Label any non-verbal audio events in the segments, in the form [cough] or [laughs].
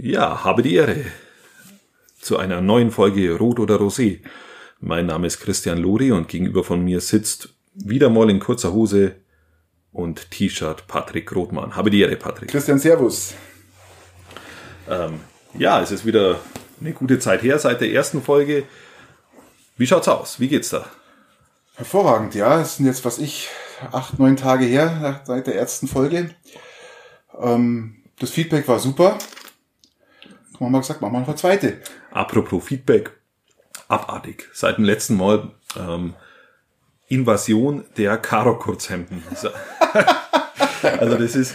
Ja, habe die Ehre zu einer neuen Folge Rot oder Rosé. Mein Name ist Christian Lori und gegenüber von mir sitzt wieder mal in kurzer Hose und T-Shirt Patrick Rothmann. Habe die Ehre, Patrick. Christian, Servus. Ähm, ja, es ist wieder eine gute Zeit her seit der ersten Folge. Wie schaut's aus? Wie geht's da? Hervorragend, ja. Es sind jetzt, was ich, acht, neun Tage her seit der ersten Folge. Ähm, das Feedback war super. Haben wir mal gesagt, machen wir noch eine zweite. Apropos Feedback, abartig. Seit dem letzten Mal ähm, Invasion der Karo-Kurzhemden. [laughs] also das ist...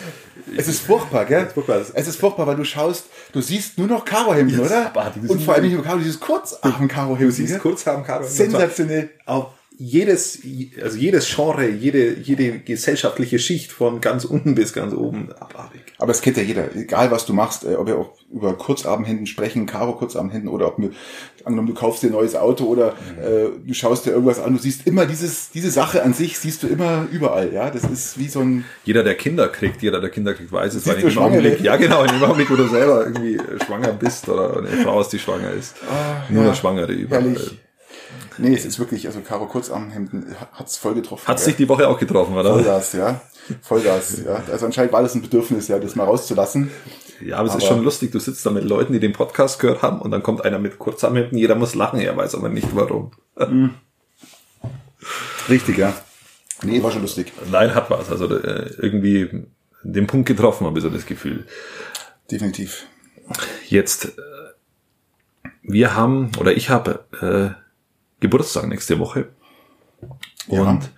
Es ist furchtbar, gell? Es ist furchtbar, weil du schaust, du siehst nur noch Karohemden, ist oder? abartig. Und vor allem nicht nur Karo, dieses Kurzarm-Karohemden. Du siehst gell? Kurzhaben Karo. Sensationell. Auch jedes, also jedes Genre, jede, jede gesellschaftliche Schicht von ganz unten bis ganz oben abartig. Aber es kennt ja jeder, egal was du machst, äh, ob wir auch über Kurzarmhemden sprechen, Karo-Kurzarmhemden oder ob du, angenommen, du kaufst dir ein neues Auto oder äh, du schaust dir irgendwas an, du siehst immer dieses, diese Sache an sich, siehst du immer überall, ja. Das ist wie so ein, Jeder, der Kinder kriegt, jeder, der Kinder kriegt, weiß es, weil in dem Augenblick, ja genau, in dem Augenblick, wo du selber irgendwie schwanger bist oder eine Frau ist, die schwanger ist. Nur Ah, ja, noch Schwangere überall. herrlich. Nee, es ist wirklich, also Karo Kurzarmhemden hat's voll getroffen. Hat's ja. dich die Woche auch getroffen, oder? Vollgas, ja. Vollgas, ja. Also anscheinend war das ein Bedürfnis, ja, das mal rauszulassen. Ja, aber es ist Aber- schon lustig, du sitzt da mit Leuten, die den Podcast gehört haben und dann kommt einer mit Kurzarmhemden, jeder muss lachen, er weiß aber nicht warum. Richtig, ja. Nee, war schon lustig. Nein, hat was, also äh, irgendwie den Punkt getroffen, habe ich so das Gefühl. Definitiv. Jetzt, äh, wir haben, oder ich habe äh, Geburtstag nächste Woche. Ja. Und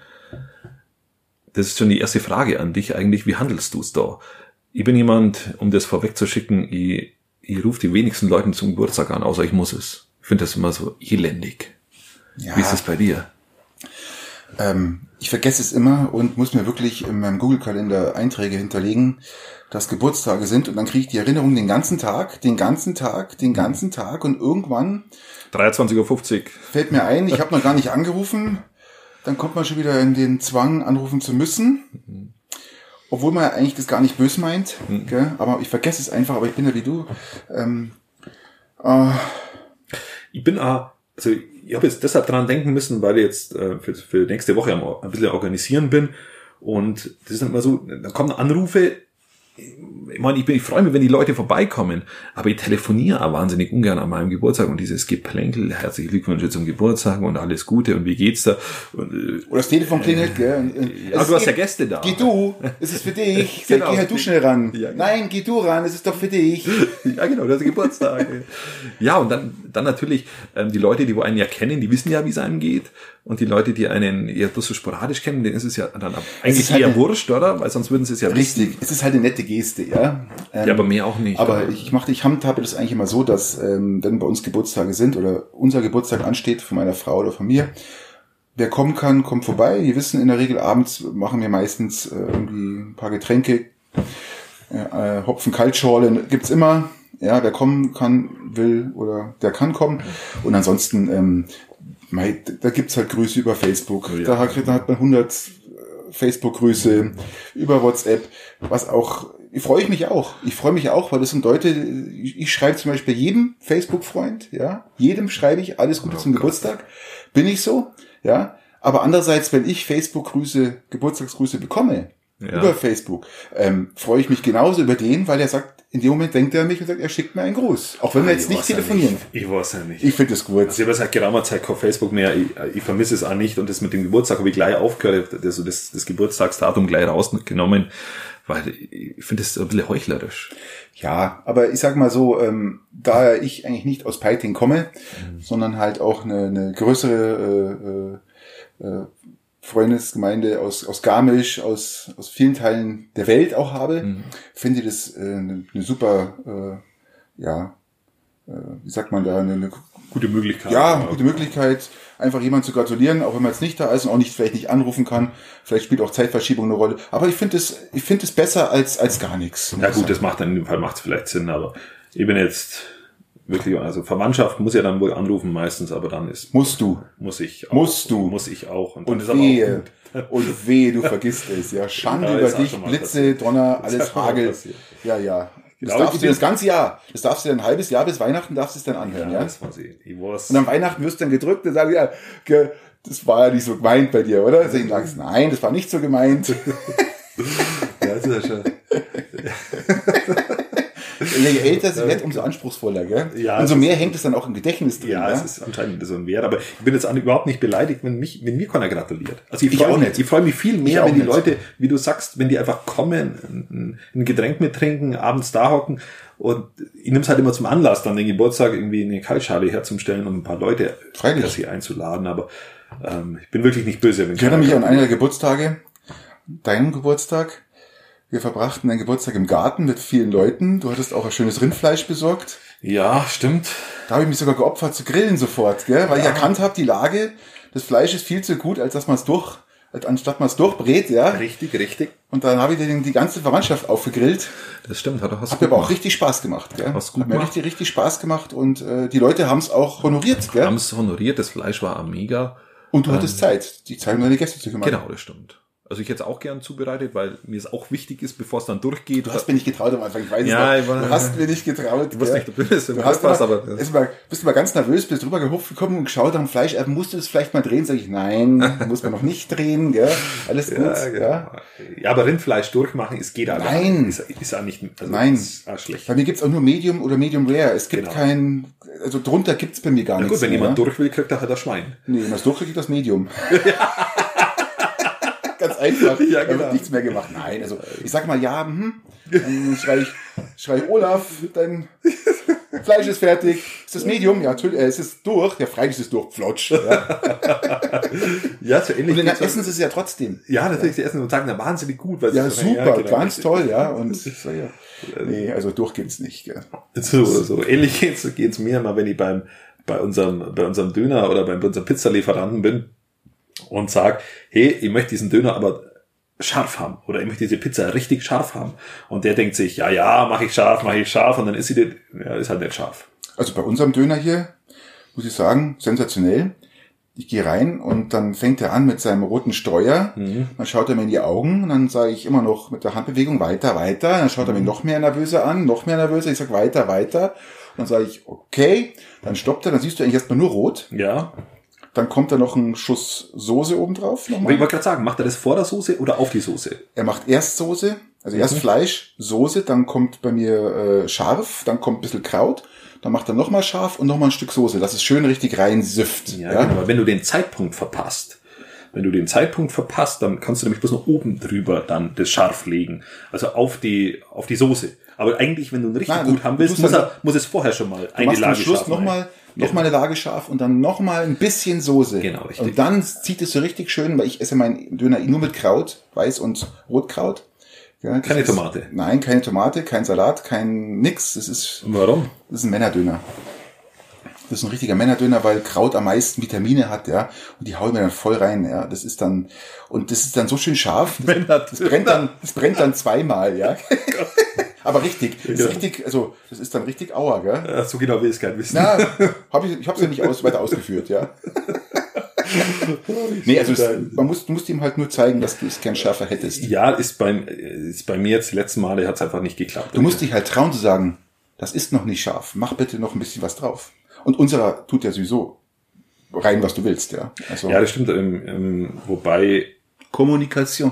das ist schon die erste Frage an dich eigentlich, wie handelst du es da? Ich bin jemand, um das vorwegzuschicken, ich, ich rufe die wenigsten Leuten zum Geburtstag an, außer ich muss es. Ich finde das immer so elendig. Ja. Wie ist das bei dir? Ähm, ich vergesse es immer und muss mir wirklich in meinem Google-Kalender Einträge hinterlegen, dass Geburtstage sind und dann kriege ich die Erinnerung den ganzen Tag, den ganzen Tag, den ganzen Tag und irgendwann 23.50 Uhr. fällt mir ein, ich habe noch gar nicht angerufen, dann kommt man schon wieder in den Zwang, anrufen zu müssen. Obwohl man ja eigentlich das gar nicht böse meint, gell? aber ich vergesse es einfach, aber ich bin ja wie du. Ähm, äh, Ich bin auch, also ich habe jetzt deshalb dran denken müssen, weil ich jetzt äh, für, für nächste Woche am, ein bisschen organisieren bin. Und das ist dann immer so, da kommen Anrufe. Ich meine, ich, bin, ich freue mich, wenn die Leute vorbeikommen, aber ich telefoniere auch wahnsinnig ungern an meinem Geburtstag und dieses Geplänkel, herzliche Glückwünsche zum Geburtstag und alles Gute und wie geht's da? Und, äh, oder das Telefon klingelt, gell? und, äh, ja, es du hast ja Gäste da. Geh du, es ist für [laughs] dich. Genau. Geh halt du schnell ran. Ja, genau. Nein, geh du ran, es ist doch für dich. [laughs] Ja, genau, das ist Geburtstag. [laughs] ja, und dann, dann natürlich ähm, die Leute, die wo einen ja kennen, die wissen ja, wie es einem geht. Und die Leute, die einen eher bloß so sporadisch kennen, denen ist es ja dann eigentlich halt eher eine- wurscht, oder? Weil sonst würden sie es ja wissen. Richtig, es ist halt eine nette Geste, ja. Ähm, Ja, aber mehr auch nicht. aber ich mache, ich handhabe das eigentlich immer so, dass ähm, wenn bei uns Geburtstage sind oder unser Geburtstag ansteht von meiner Frau oder von mir, wer kommen kann, kommt vorbei. Wir wissen in der Regel abends machen wir meistens äh, irgendwie ein paar Getränke, äh, äh, Hopfen, Kaltschorle gibt's immer. Ja, wer kommen kann, will oder der kann kommen. Und ansonsten, ähm, da gibt's halt Grüße über Facebook. Oh ja. da, hat, da hat man 100 Facebook-Grüße über WhatsApp, was auch, ich freue mich auch. Ich freue mich auch, weil das sind Leute, ich, schreibe zum Beispiel jedem Facebook-Freund, ja, jedem schreibe ich alles Gute zum Geburtstag. Bin ich so, ja. Aber andererseits, wenn ich Facebook-Grüße, Geburtstagsgrüße bekomme, Ja. über Facebook, ähm, freue ich mich genauso über den, weil er sagt, in dem Moment denkt er an mich und sagt, er schickt mir einen Gruß. Auch wenn wir jetzt Ich nicht telefonieren. nicht. Ich weiß ja nicht. Ich finde das gut. also ich habe seit geraumer Zeit kein Facebook mehr. Ich, ich vermisse es auch nicht. Und das mit dem Geburtstag habe ich gleich aufgehört. Das, das, das Geburtstagsdatum gleich rausgenommen. Weil ich finde das ein bisschen heuchlerisch. Ja, aber ich sag mal so, ähm, da ich eigentlich nicht aus Peiting komme, sondern halt auch eine, eine größere äh, äh, äh, Freundesgemeinde aus, aus Garmisch, aus, aus vielen Teilen der Welt auch habe, finde ich das äh, eine, eine super, äh, ja, äh, wie sagt man da, eine, eine Gute Möglichkeit. ja, gute Möglichkeit, einfach jemand zu gratulieren, auch wenn man jetzt nicht da ist und auch nicht, vielleicht nicht anrufen kann. Vielleicht spielt auch Zeitverschiebung eine Rolle. Aber ich finde es, ich finde es besser als, als gar nichts. Ja gut, das macht dann in dem Fall macht es vielleicht Sinn, aber ich bin jetzt wirklich, also Verwandtschaft muss ja dann wohl anrufen meistens, aber dann ist Musst du. muss ich auch, Musst du. muss ich auch und, Und auch wehe, gut. und wehe, du vergisst es. Ja, Schande [laughs] Ja, über auch dich, mal Blitze, passiert. Donner, alles auch mal Hagel. Ja, ja. Das darfst du das ganze Jahr. Das darfst du ein halbes Jahr bis Weihnachten darfst du es dann anhören, ja? das war sie. Ich weiß. Und am Weihnachten wirst du dann gedrückt und sagen, ja, das war ja nicht so gemeint bei dir, oder? Also ich sagst, nein, das war nicht so gemeint. [laughs] ja, das ist ja schon. [laughs] Je älter sie wird, umso anspruchsvoller, gell? Ja, umso mehr hängt es dann auch im Gedächtnis drin. Ja, Ja, es ist anscheinend so ein Wert, aber ich bin jetzt überhaupt nicht beleidigt, wenn mich, wenn mir keiner gratuliert. Also ich, Ich freue auch mich, nicht. ich freue mich viel mehr, wenn die nicht. Leute, wie du sagst, wenn die einfach kommen, ein, ein Getränk mittrinken, abends da hocken und ich nehme es halt immer zum Anlass, dann den Geburtstag irgendwie eine Kaltschale herzustellen und ein paar Leute Freilich. einzuladen, aber ähm, ich bin wirklich nicht böse, wenn Ich erinnere mich an einen der Geburtstage, deinen Geburtstag. Wir verbrachten deinen Geburtstag im Garten mit vielen Leuten. Du hattest auch ein schönes Rindfleisch besorgt. Ja, stimmt. Da habe ich mich sogar geopfert zu grillen sofort, gell? weil ich erkannt habe, die Lage, das Fleisch ist viel zu gut, als dass man es durch, anstatt man es durchbrät, ja. Richtig, richtig. Und dann habe ich den, die ganze Verwandtschaft aufgegrillt. Das stimmt, hat auch was Hat mir aber auch richtig Spaß gemacht, gell? Hast gut Hat mir gemacht. richtig, richtig Spaß gemacht und äh, die Leute haben es auch honoriert, gell? haben es honoriert, das Fleisch war mega. Und du hattest Zeit, die Zeit, um deine Gäste zu kümmern. Genau, das stimmt. Also ich hätte es auch gern zubereitet, weil mir es auch wichtig ist, bevor es dann durchgeht. Du hast mir nicht getraut am Anfang, ich weiß Ja, es noch. Du hast mir nicht getraut. Wusste gell? nicht, ob du im Du hast hast, aber, aber- bist mal, bist mal ganz nervös, bist drüber gehupft gekommen und geschaut am Fleisch, äh, musst du das vielleicht mal drehen? Sag ich, nein, [laughs] muss man noch nicht drehen, gell? Alles gut, Ja, ja. genau. ja, aber Rindfleisch durchmachen, es geht aber. Nein. Ist, ist auch nicht, also Nein. Ist auch schlecht. Bei mir gibt's auch nur Medium oder Medium Rare. Es gibt Genau. kein, also drunter gibt's bei mir gar Na nichts. gut, wenn mehr, jemand ja. durch will, kriegt er halt das Schwein. Nee, wenn das durchkriegt, das Medium. [laughs] [laughs] Einfach. [laughs] Ja, Da genau. wird nichts mehr gemacht. Nein, also ich sag mal ja, hm, dann schrei ich, schrei ich Olaf, dein Fleisch ist fertig. Ist das Medium? Ja, natürlich, äh, es ist durch. Ja, freilich ist es durch. Flotsch. Ja. [laughs] Ja, so ähnlich. Und dann essen sie es ja trotzdem. ja, natürlich, die essen und sagen, na, wahnsinnig gut. Weil Ja, sie- super, genau. ganz toll, ja. Und so, ja. Nee, also durch geht's nicht. Gell. So, so ähnlich geht's, geht's mir immer, wenn ich beim, bei unserem, bei unserem Döner oder bei unserem Pizzalieferanten bin und sag, hey, ich möchte diesen Döner aber scharf haben oder ich möchte diese Pizza richtig scharf haben. Und der denkt sich, ja, ja, mache ich scharf, mache ich scharf und dann ist sie, die, ja, ist halt nicht scharf. Also bei unserem Döner hier, muss ich sagen, sensationell. Ich gehe rein und dann fängt er an mit seinem roten Streuer. Dann schaut er mir in die Augen und dann sage ich immer noch mit der Handbewegung weiter, weiter. Dann schaut er mich noch mehr nervöser an, noch mehr nervöser. Ich sage weiter, weiter. Und dann sage ich, okay. Dann stoppt er, dann siehst du eigentlich erstmal nur rot. Ja. Dann kommt da noch ein Schuss Soße obendrauf. Aber ich Nochmal. wollte gerade sagen, macht er das vor der Soße oder auf die Soße? Er macht erst Soße, also erst Fleisch, Soße, dann kommt bei mir äh, scharf, dann kommt ein bisschen Kraut, dann macht er nochmal scharf und nochmal ein Stück Soße, dass es schön richtig rein süfft. Ja, genau. Aber wenn du den Zeitpunkt verpasst, wenn du den Zeitpunkt verpasst, dann kannst du nämlich bloß noch oben drüber dann das Scharf legen. Also auf die, auf die Soße. Aber eigentlich, wenn du ihn richtig Nein, gut du- haben willst, muss, er, muss es vorher schon mal eine Lage Schluss scharf nochmal mal eine Lage scharf und dann nochmal ein bisschen Soße. Genau, richtig. Und dann zieht es so richtig schön, weil ich esse meinen Döner nur mit Kraut, Weiß- und Rotkraut. Ja, Keine ist- Tomate. Nein, keine Tomate, kein Salat, kein nix. Das ist, Warum? das ist ein Männerdöner. Das ist ein richtiger Männerdöner, weil Kraut am meisten Vitamine hat, ja. Und die hauen mir dann voll rein, ja. Das ist dann, und das ist dann so schön scharf. Das, das brennt dann, das brennt dann zweimal, ja. Aber richtig, das ist Ja. richtig, also, das ist dann richtig Auer, gell. Ja, so genau will ich es nicht wissen. Na, hab ich, ich habe es ja nicht aus, weiter ausgeführt, ja. [laughs] nee, also es, man muss, du musst ihm halt nur zeigen, dass du es gern schärfer hättest. Ja, ist bei, ist bei mir jetzt die letzten Male hat es einfach nicht geklappt. Du musst dich halt trauen zu sagen, das ist noch nicht scharf, mach bitte noch ein bisschen was drauf. Und unserer tut ja sowieso rein, was du willst, ja. Also ja, das stimmt. Ähm, ähm, wobei Kommunikation.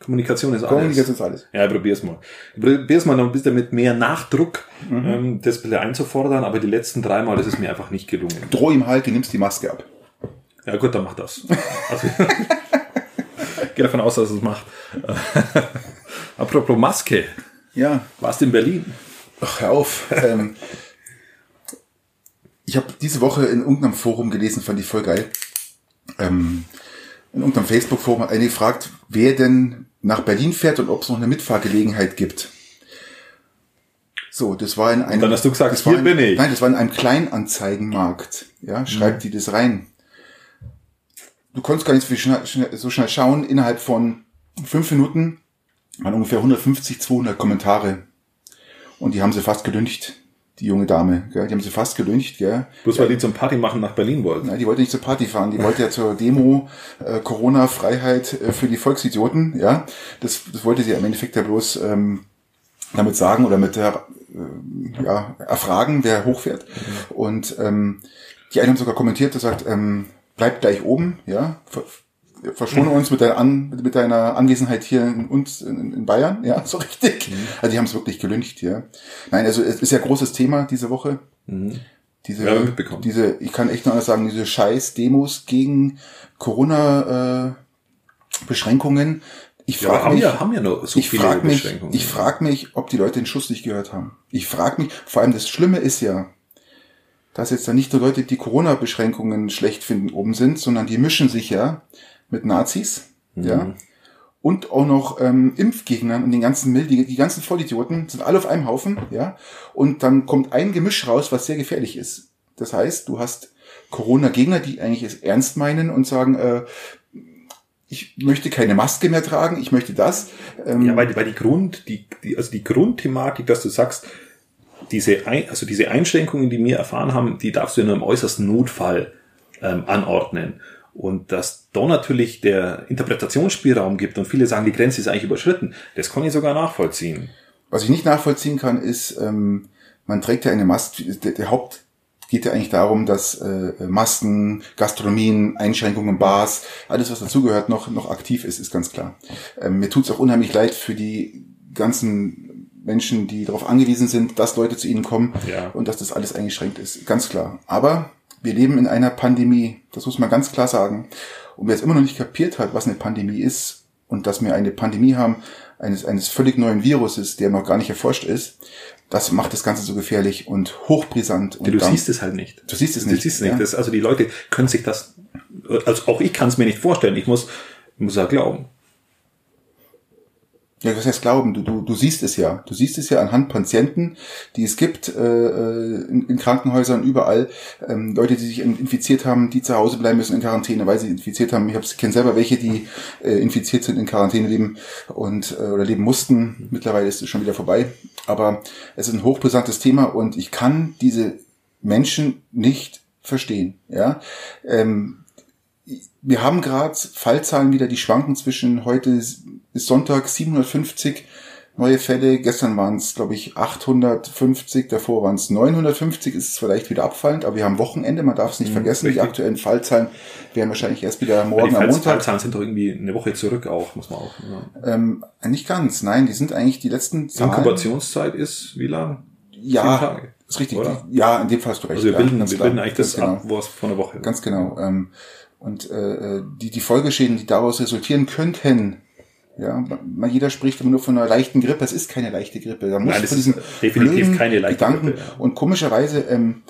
Kommunikation ist alles. Kommunikation ist alles. Ja, ich probier's mal. Ich probier's mal noch ein bisschen mit mehr Nachdruck, Mhm. ähm, das bisschen einzufordern, aber die letzten drei Mal ist es mir einfach nicht gelungen. Droh ihm halt, du nimmst die Maske ab. Ja gut, dann mach das. [laughs] Also, [laughs] Geh davon aus, dass es macht. [laughs] Apropos Maske, Ja, warst du in Berlin? Ach, hör auf. ähm, ich habe diese Woche in irgendeinem Forum gelesen, fand ich voll geil. Ähm, in irgendeinem Facebook-Forum hat einer gefragt, wer denn nach Berlin fährt und ob es noch eine Mitfahrgelegenheit gibt. So, das war in einem. dann hast du gesagt, das hier in, bin ich. Nein, das war in einem Kleinanzeigenmarkt. Ja, schreibt die das rein. Du konntest gar nicht so, schnell, schnell, so schnell schauen. Innerhalb von fünf Minuten waren ungefähr 150, 200 Kommentare. Und die haben sie fast gelüncht, die junge Dame. Gell? Die haben sie fast gelüncht. Gell? Bloß weil die zum Party machen nach Berlin wollten. Nein, die wollte nicht zur Party fahren, die wollte ja zur Demo äh, Corona-Freiheit äh, für die Volksidioten. Ja, das, das wollte sie im Endeffekt ja bloß ähm, damit sagen oder mit der äh, ja, erfragen, wer hochfährt. Mhm. Und ähm, die einen haben sogar kommentiert, der sagt, ähm, bleibt gleich oben, ja, verschone uns mit, deiner An mit deiner Anwesenheit hier in uns in, in Bayern, ja, [laughs] so richtig. Mhm. Also die haben es wirklich gelüncht, ja. Nein, also es ist ja großes Thema diese Woche. Mhm. Diese, ja, diese, ich kann echt nur sagen, diese scheiß Demos gegen Corona äh. Ich frage ja, mich, ja, haben ja noch so ich frage mich, ich frage mich, ob die Leute den Schuss nicht gehört haben. Ich frage mich, vor allem das Schlimme ist ja, dass jetzt da nicht nur Leute, die Corona-Beschränkungen schlecht finden, oben sind, sondern die mischen sich ja mit Nazis, mhm. ja, und auch noch ähm, Impfgegnern und den ganzen Müll, die, die ganzen Vollidioten sind alle auf einem Haufen, ja, und dann kommt ein Gemisch raus, was sehr gefährlich ist. Das heißt, du hast Corona-Gegner, die eigentlich es ernst meinen und sagen, äh, ich möchte keine Maske mehr tragen, ich möchte das. Ähm, ja, weil, weil die Grund, die, die, also die Grundthematik, dass du sagst, diese, ein, also diese Einschränkungen, die wir erfahren haben, die darfst du in einem äußersten Notfall ähm, anordnen. Und dass da natürlich der Interpretationsspielraum gibt und viele sagen, die Grenze ist eigentlich überschritten, das kann ich sogar nachvollziehen. Was ich nicht nachvollziehen kann, ist, ähm, man trägt ja eine Maske, der, der Haupt geht ja eigentlich darum, dass äh, Masken, Gastronomien, Einschränkungen, Bars, alles was dazugehört, noch, noch aktiv ist, ist ganz klar. Ähm, mir tut's auch unheimlich leid für die ganzen Menschen, die darauf angewiesen sind, dass Leute zu ihnen kommen ja. und dass das alles eingeschränkt ist. Ganz klar. Aber wir leben in einer Pandemie. Das muss man ganz klar sagen. Und wer es immer noch nicht kapiert hat, was eine Pandemie ist und dass wir eine Pandemie haben eines, eines völlig neuen Viruses, der noch gar nicht erforscht ist, das macht das Ganze so gefährlich und hochbrisant. Und du dann, siehst es halt nicht. Du siehst es nicht. Du siehst es nicht. Ja? Das, also die Leute können sich das, also auch ich kann es mir nicht vorstellen. Ich muss, muss ja glauben. Ja, was heißt glauben? Du, du, du siehst es ja. Du siehst es ja anhand Patienten, die es gibt äh, äh in, in Krankenhäusern überall. Ähm, Leute, die sich infiziert haben, die zu Hause bleiben müssen in Quarantäne, weil sie infiziert haben. Ich kenne selber welche, die äh, infiziert sind, in Quarantäne leben und äh, oder leben mussten. Mittlerweile ist es schon wieder vorbei. Aber es ist ein hochbrisantes Thema und ich kann diese Menschen nicht verstehen. Ja, ähm, wir haben gerade Fallzahlen wieder, die schwanken zwischen heute ist Sonntag 750 neue Fälle. Gestern waren es, glaube ich, 850, davor waren es 950, ist es vielleicht wieder abfallend, aber wir haben Wochenende, man darf es nicht mhm, vergessen. Richtig. Die aktuellen Fallzahlen werden wahrscheinlich erst wieder morgen am Montag. Die Fallzahlen sind doch irgendwie eine Woche zurück auch, muss man auch. Ja. Ähm, nicht ganz, nein, die sind eigentlich die letzten Zahlen. Inkubationszeit ist wie lang? Ja, ist richtig. Oder? Ja, in dem Fall hast du recht. Also wir bilden, ja, wir bilden eigentlich das genau. ab, wo es vor einer Woche. Ganz genau. Ähm, und äh, die, die Folgeschäden, die daraus resultieren könnten, ja, man, jeder spricht immer nur von einer leichten Grippe. Es ist keine leichte Grippe. Da muss Nein, das ist definitiv keine leichte Gedanken. Grippe. Ja. Und komischerweise ähm,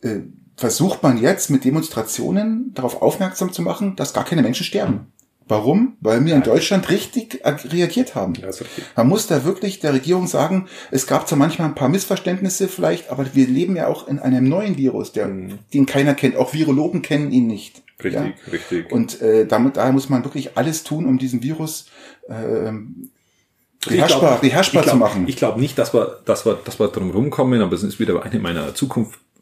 äh, versucht man jetzt mit Demonstrationen darauf aufmerksam zu machen, dass gar keine Menschen sterben. Warum? Weil wir in Deutschland richtig reagiert haben. Man muss da wirklich der Regierung sagen, es gab zwar manchmal ein paar Missverständnisse vielleicht, aber wir leben ja auch in einem neuen Virus, der, mhm. den keiner kennt. Auch Virologen kennen ihn nicht. Richtig, ja? richtig. Und äh, damit, daher muss man wirklich alles tun, um diesen Virus äh, beherrschbar, glaub, beherrschbar glaub, zu machen. Ich glaube nicht, dass wir, dass wir, dass wir drum rumkommen, aber es ist wieder eine meiner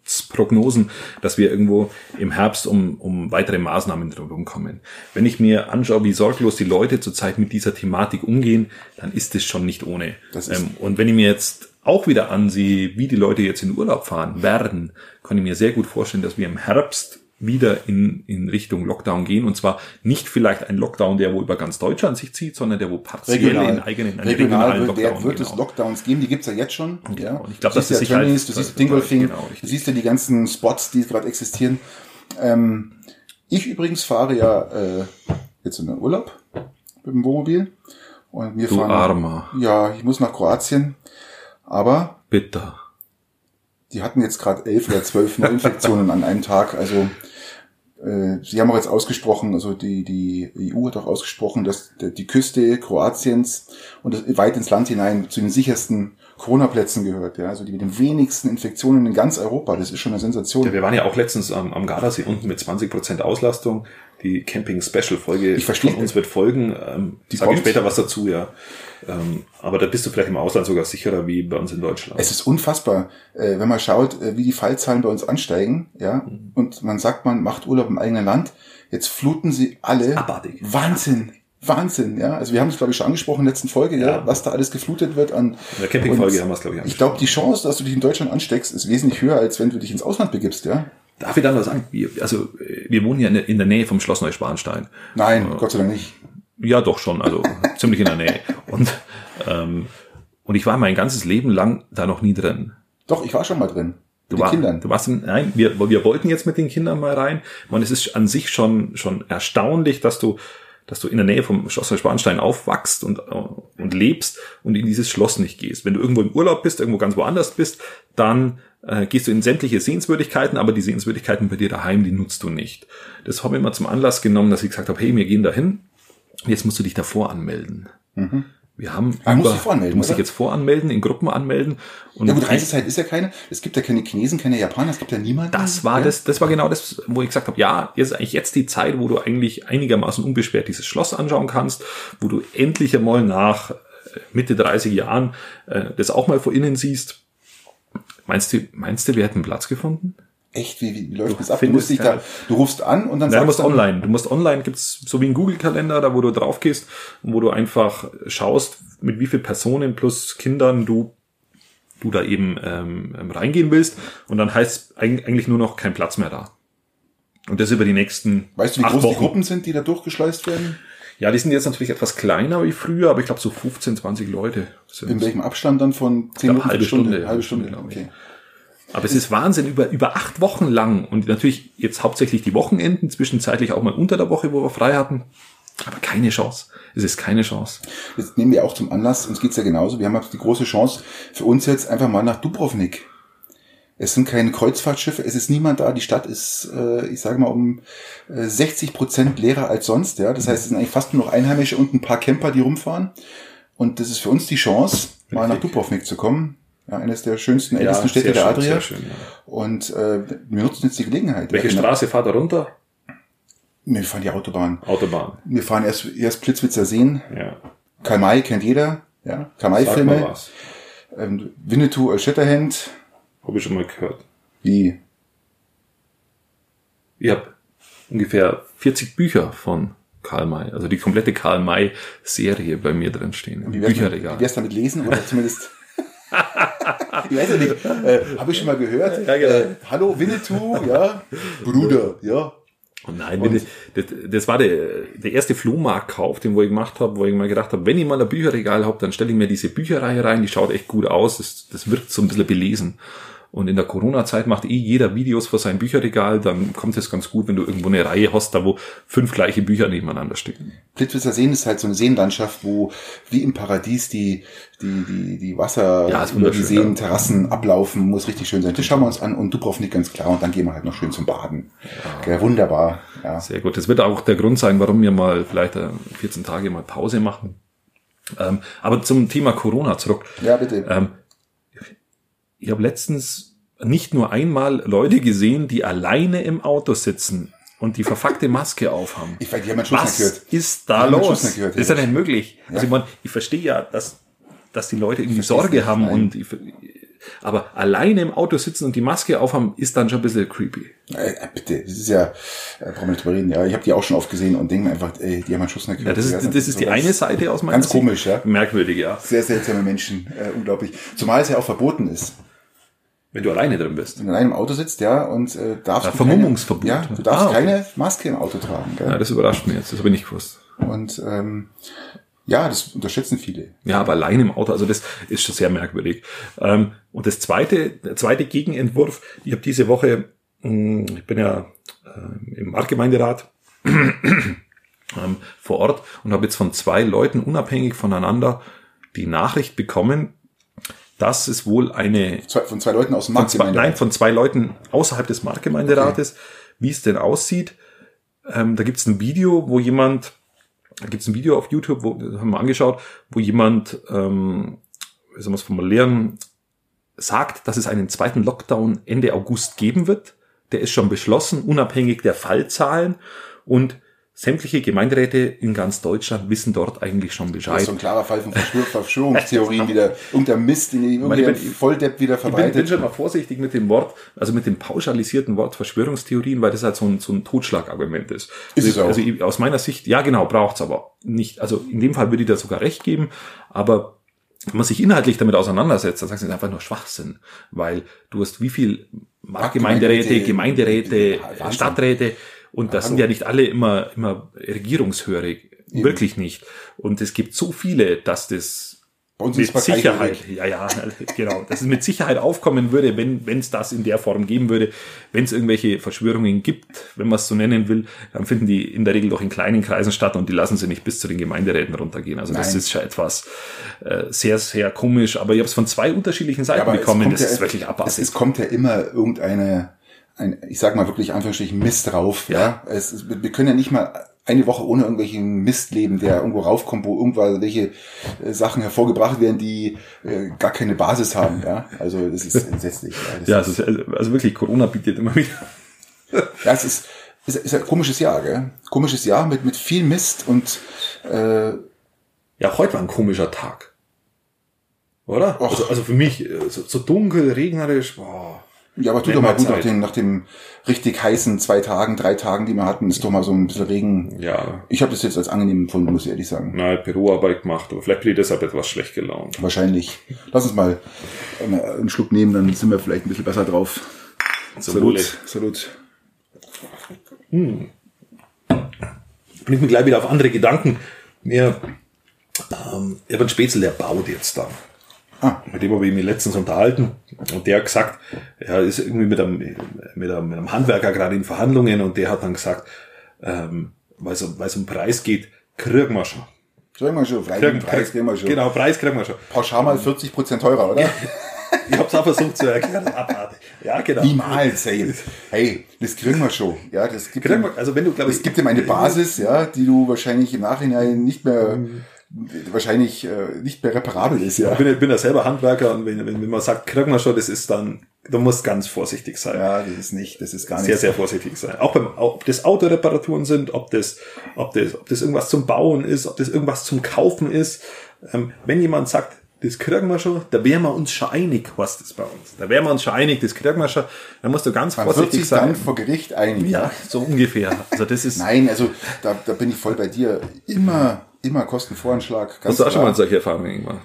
Zukunftsprognosen, dass wir irgendwo im Herbst um, um weitere Maßnahmen drum rumkommen. Wenn ich mir anschaue, wie sorglos die Leute zurzeit mit dieser Thematik umgehen, dann ist es schon nicht ohne. Ähm, und wenn ich mir jetzt auch wieder ansehe, wie die Leute jetzt in Urlaub fahren werden, kann ich mir sehr gut vorstellen, dass wir im Herbst wieder in, in Richtung Lockdown gehen. Und zwar nicht vielleicht ein Lockdown, der wo über ganz Deutschland sich zieht, sondern der wo partiell regional. in eigenen regional regionalen wird, Lockdown. wird genau. es Lockdowns geben, die gibt's ja jetzt schon. Genau. Ja. Und ich glaube, das ist ja Tönnies, du siehst Dingolfing, genau, du siehst ja die ganzen Spots, die gerade existieren. Ähm, ich übrigens fahre ja äh, jetzt in den Urlaub mit dem Wohnmobil. Und wir du fahren. Armer. Ja, ich muss nach Kroatien. Aber. Bitter. Die hatten jetzt gerade elf oder zwölf Neuinfektionen an einem Tag. Also äh, Sie haben auch jetzt ausgesprochen, also die, die EU hat auch ausgesprochen, dass die Küste Kroatiens und weit ins Land hinein zu den sichersten Corona-Plätzen gehört, ja, also die mit den wenigsten Infektionen in ganz Europa. Das ist schon eine Sensation. Ja, wir waren ja auch letztens am, am Gardasee unten mit 20 Prozent Auslastung. Die Camping-Special-Folge ich verstehe, von uns wird folgen. Ähm, die sage später was dazu, ja. Ähm, aber da bist du vielleicht im Ausland sogar sicherer wie bei uns in Deutschland. Es ist unfassbar, äh, wenn man schaut, äh, wie die Fallzahlen bei uns ansteigen, ja, mhm. und man sagt, man macht Urlaub im eigenen Land. Jetzt fluten sie alle. Abartig. Wahnsinn. Wahnsinn, ja. Also wir haben es, glaube ich, schon angesprochen in der letzten Folge, ja, Ja. was da alles geflutet wird an. In der Campingfolge haben wir es, glaube ich, Ich glaube, die Chance, dass du dich in Deutschland ansteckst, ist wesentlich höher, als wenn du dich ins Ausland begibst, ja. Darf ich dann was sagen? Wir, also, äh, wir wohnen ja in der, Nähe vom Schloss Neuschwanstein. Nein, Gott sei Dank nicht. Ja, doch schon, also [laughs] ziemlich in der Nähe. Und, ähm, und ich war mein ganzes Leben lang da noch nie drin. Doch, ich war schon mal drin. Du, Mit war, den Kindern. du warst in, nein, wir, wir wollten jetzt mit den Kindern mal rein. Und es ist an sich schon, schon erstaunlich, dass du, dass du in der Nähe vom Schloss Neuschwanstein aufwachst und, äh, und lebst und in dieses Schloss nicht gehst. Wenn du irgendwo im Urlaub bist, irgendwo ganz woanders bist, dann äh, gehst du in sämtliche Sehenswürdigkeiten, aber die Sehenswürdigkeiten bei dir daheim, die nutzt du nicht. Das habe ich immer zum Anlass genommen, dass ich gesagt habe, hey, wir gehen dahin. Jetzt musst du dich davor anmelden. Wir haben Ah, musst dich voranmelden, du musst dich jetzt voranmelden, in Gruppen anmelden. Und Ja gut, Reisezeit ist ja keine. Es gibt ja keine Chinesen, keine Japaner, es gibt ja niemanden. Das war ja? das, das war genau das, wo ich gesagt habe, ja, jetzt ist eigentlich jetzt die Zeit, wo du eigentlich einigermaßen unbeschwert dieses Schloss anschauen kannst, wo du endlich einmal nach äh, Mitte 30 Jahren äh, das auch mal vor innen siehst. Meinst du, meinst du, wir hätten Platz gefunden? Echt, wie, wie, wie läuft Du das ab? Du musst dich da, du rufst an und dann Nein, du musst sagst online. Du musst online, gibt's so wie ein Google-Kalender, da wo du drauf gehst und wo du einfach schaust, mit wie viel Personen plus Kindern du du da eben ähm, ähm, reingehen willst und dann heißt eig- eigentlich nur noch kein Platz mehr da. Und das über die nächsten Weißt du, wie groß die Wochen. Gruppen sind, die da durchgeschleust werden? Ja, die sind jetzt natürlich etwas kleiner wie früher, aber ich glaube so 15, 20 Leute. In Sind. welchem Abstand dann von zehn glaub, Minuten, halbe Stunde? Stunde, halbe Stunde, glaube ich. Aber es ist Wahnsinn, über, über acht Wochen lang und natürlich jetzt hauptsächlich die Wochenenden, zwischenzeitlich auch mal unter der Woche, wo wir frei hatten. Aber keine Chance. Es ist keine Chance. Das nehmen wir auch zum Anlass, uns geht's ja genauso. Wir haben jetzt die große Chance für uns jetzt einfach mal nach Dubrovnik. Es sind keine Kreuzfahrtschiffe, es ist niemand da. Die Stadt ist, äh, ich sage mal, um äh, 60 Prozent leerer als sonst. Ja, das heißt, es sind eigentlich fast nur noch Einheimische und ein paar Camper, die rumfahren. Und das ist für uns die Chance, mal nach. Dubrovnik zu kommen. Ja, eines der schönsten, ältesten Städte sehr der schön, Adria. sehr schön, ja. Und äh, wir nutzen jetzt die Gelegenheit. Welche ja. Straße fahrt ihr runter? Wir fahren die Autobahn. Autobahn. Wir fahren erst, erst Plitzwitzer Seen. Ja. Karl May kennt jeder. Ja, Karl May Sag mal Filme. was. Ähm, Winnetou Old Shatterhand. Habe ich schon mal gehört. Wie? Ich habe ungefähr 40 Bücher von Karl May, also die komplette Karl May Serie bei mir drin stehen. Wie wär's, mit, Bücherregal. wie wär's damit lesen oder zumindest? [laughs] ich weiß ja nicht. Äh, Habe ich schon mal gehört. Ja, genau. äh, Hallo Winnetou, ja. Bruder, ja. Und nein, ich, das, das war der, der erste Flohmarktkauf, den wo ich gemacht habe, wo ich mal gedacht habe, wenn ich mal ein Bücherregal habe, dann stelle ich mir diese Bücherreihe rein, die schaut echt gut aus, das, das wirkt so ein bisschen belesen. Und in der Corona-Zeit macht eh jeder Videos vor seinem Bücherregal, dann kommt es ganz gut, wenn du irgendwo eine Reihe hast, da wo fünf gleiche Bücher nebeneinander stehen. Plitzwitzer Seen ist halt so eine Seenlandschaft, wo wie im Paradies die, die, die, die Wasser Ja, über die Seen, ja. Terrassen ablaufen, muss richtig schön sein. Das schauen wir uns an und Dubrovnik ganz klar und dann gehen wir halt noch schön zum Baden. Ja. wunderbar. Ja. Sehr gut. Das wird auch der Grund sein, warum wir mal vielleicht äh, 14 Tage mal Pause machen. Ähm, aber zum Thema Corona zurück. ja, bitte. Ähm, ich habe letztens nicht nur einmal Leute gesehen, die alleine im Auto sitzen und die verfuckte Maske aufhaben. Ich weiß, die haben Schuss Was gehört. ist da los? Gehört, ist ja ja. nicht möglich. Also ich meine, ich verstehe ja, dass, dass die Leute irgendwie Sorge haben nein. und ich, aber alleine im Auto sitzen und die Maske aufhaben, ist dann schon ein bisschen creepy. Äh, äh, bitte, das ist ja, äh, brauchen wir nicht drüber reden. Ja, ich habe die auch schon oft gesehen und denke mir einfach, ey, die haben meinen Schuss nicht Ja, gehört. das ist, das ist so die eine Seite aus meiner Ganz Sicht. komisch, ja. Merkwürdig, ja. Sehr seltsame Menschen, äh, unglaublich. Zumal es ja auch verboten ist. Wenn du alleine drin bist. Wenn du in einem Auto sitzt, ja, und äh, darfst Ja, du Vermummungsverbot. Keine, ja, du darfst Ah, okay. keine Maske im Auto tragen. Gell? Ja, das überrascht mich jetzt. Das habe ich nicht gewusst. Und ähm, ja, das unterschätzen viele. Ja, aber allein im Auto, also das ist schon sehr merkwürdig. Ähm, und das zweite, der zweite Gegenentwurf, ich habe diese Woche, mh, ich bin ja äh, im Marktgemeinderat [clears throat] ähm, vor Ort und habe jetzt von zwei Leuten unabhängig voneinander die Nachricht bekommen, dass es wohl eine von zwei Leuten aus dem von zwei, nein, von zwei Leuten außerhalb des Marktgemeinderates, wie es denn aussieht. Ähm, da gibt's ein Video, wo jemand, da gibt's ein Video auf YouTube, wo haben wir angeschaut, wo jemand, ähm, wie soll man es formulieren, sagt, dass es einen zweiten Lockdown Ende August geben wird. Der ist schon beschlossen, unabhängig der Fallzahlen. Und sämtliche Gemeinderäte in ganz Deutschland wissen dort eigentlich schon Das Bescheid. ist so ein klarer Fall von Verschwör Verschwörungstheorien wieder. Irgendein Mist, den irgendein Volldepp wieder Ich bin, bin verbreitet. schon mal vorsichtig mit dem Wort, also mit dem pauschalisierten Wort Verschwörungstheorien, weil das halt so ein, so ein Totschlagargument ist. Ist also, es auch. also ich- aus meiner Sicht, ja genau, braucht's aber nicht. Also in dem Fall würde ich da sogar recht geben, aber wenn man sich inhaltlich damit auseinandersetzt, dann sagst du, es ist einfach nur Schwachsinn, weil du hast wie viel Marktgemeinderäte, Gemeinderäte, Gemeinderäte. Stadträte und das sind hallo. ja nicht alle immer, immer regierungshörig. Wirklich nicht. Und es gibt so viele, dass das mit es Sicherheit, ja, ja, [laughs] genau, dass es mit Sicherheit aufkommen würde, wenn wenn es das in der Form geben würde, wenn es irgendwelche Verschwörungen gibt, wenn man es so nennen will, dann finden die in der Regel doch in kleinen Kreisen statt und die lassen sie nicht bis zu den Gemeinderäten runtergehen. Also das Nein. ist schon etwas äh, sehr, sehr komisch, aber ich habe es von zwei unterschiedlichen Seiten es bekommen, das ja- ist wirklich Es, abartig. es kommt ja immer irgendeine, ein, ich sag mal wirklich Anführungsstrichen Mist drauf. Ja. Es, ist- wir können ja nicht mal eine Woche ohne irgendwelchen Mist leben, der irgendwo raufkommt, wo irgendwelche äh, Sachen hervorgebracht werden, die äh, gar keine Basis haben. Ja. Also das ist entsetzlich. Ja, das ja, ist, also, also wirklich, Corona bietet immer wieder. [laughs] ja, es ist, ist, ist ein komisches Jahr, gell? Komisches Jahr mit, mit viel Mist und äh, Ja, heute war ein komischer Tag. Oder? Also, also für mich, äh, so, so dunkel, regnerisch, boah. Ja, aber tut doch mal gut nach den, nach dem richtig heißen zwei Tagen, drei Tagen, die wir hatten, ist doch mal so ein bisschen Regen. Ja, Ich habe das jetzt als angenehm empfunden, muss ich ehrlich sagen. na, Büroarbeit gemacht, aber vielleicht bin ich deshalb etwas schlecht gelaunt. Wahrscheinlich. Lass uns mal ähm, einen Schluck nehmen, dann sind wir vielleicht ein bisschen besser drauf. Zum Wohle. Salut. bringt mich gleich wieder auf andere Gedanken. Mir, ähm, ich habe einen Spätzle, der baut jetzt da. Ah. Mit dem habe ich mich letztens unterhalten und der hat gesagt, er ist irgendwie mit einem, mit einem, mit einem Handwerker gerade in Verhandlungen und der hat dann gesagt, ähm, weil es um, Preis geht, kriegen wir schon. Sagen wir schon, freiwilligen Preis kriegen wir schon. Genau, Preis kriegen wir schon. Pauschal mal 40 Prozent teurer, oder? [laughs] Ich habe es auch versucht zu erklären. abartig. Ja, genau. Niemals, hey. Hey, das kriegen wir schon. Ja, das gibt Kriegen ihm, wir, also wenn du, glaube es gibt ihm eine Basis, ja, die du wahrscheinlich im Nachhinein nicht mehr, wahrscheinlich äh, nicht mehr reparabel ist, ja. Ich bin, bin ja selber Handwerker und wenn, wenn, wenn man sagt, kriegen wir schon, das ist dann, du musst ganz vorsichtig sein. Ja, das ist nicht, das ist gar sehr, nicht. sehr vorsichtig sein. Auch beim, ob das Autoreparaturen sind, ob das, ob das, ob das irgendwas zum Bauen ist, ob das irgendwas zum Kaufen ist. Ähm, wenn jemand sagt, das kriegen wir schon, da wären wir uns schon einig, was das bei uns. Da wären wir uns schon einig, das kriegen wir schon. Da musst du ganz Man wird vorsichtig sich sein. dann vor Gericht einig. Ja, so ungefähr. Also das ist, [laughs] Nein, also da, da bin ich voll bei dir. Immer, immer Kostenvoranschlag. Hast du auch schon mal solche Erfahrungen gemacht?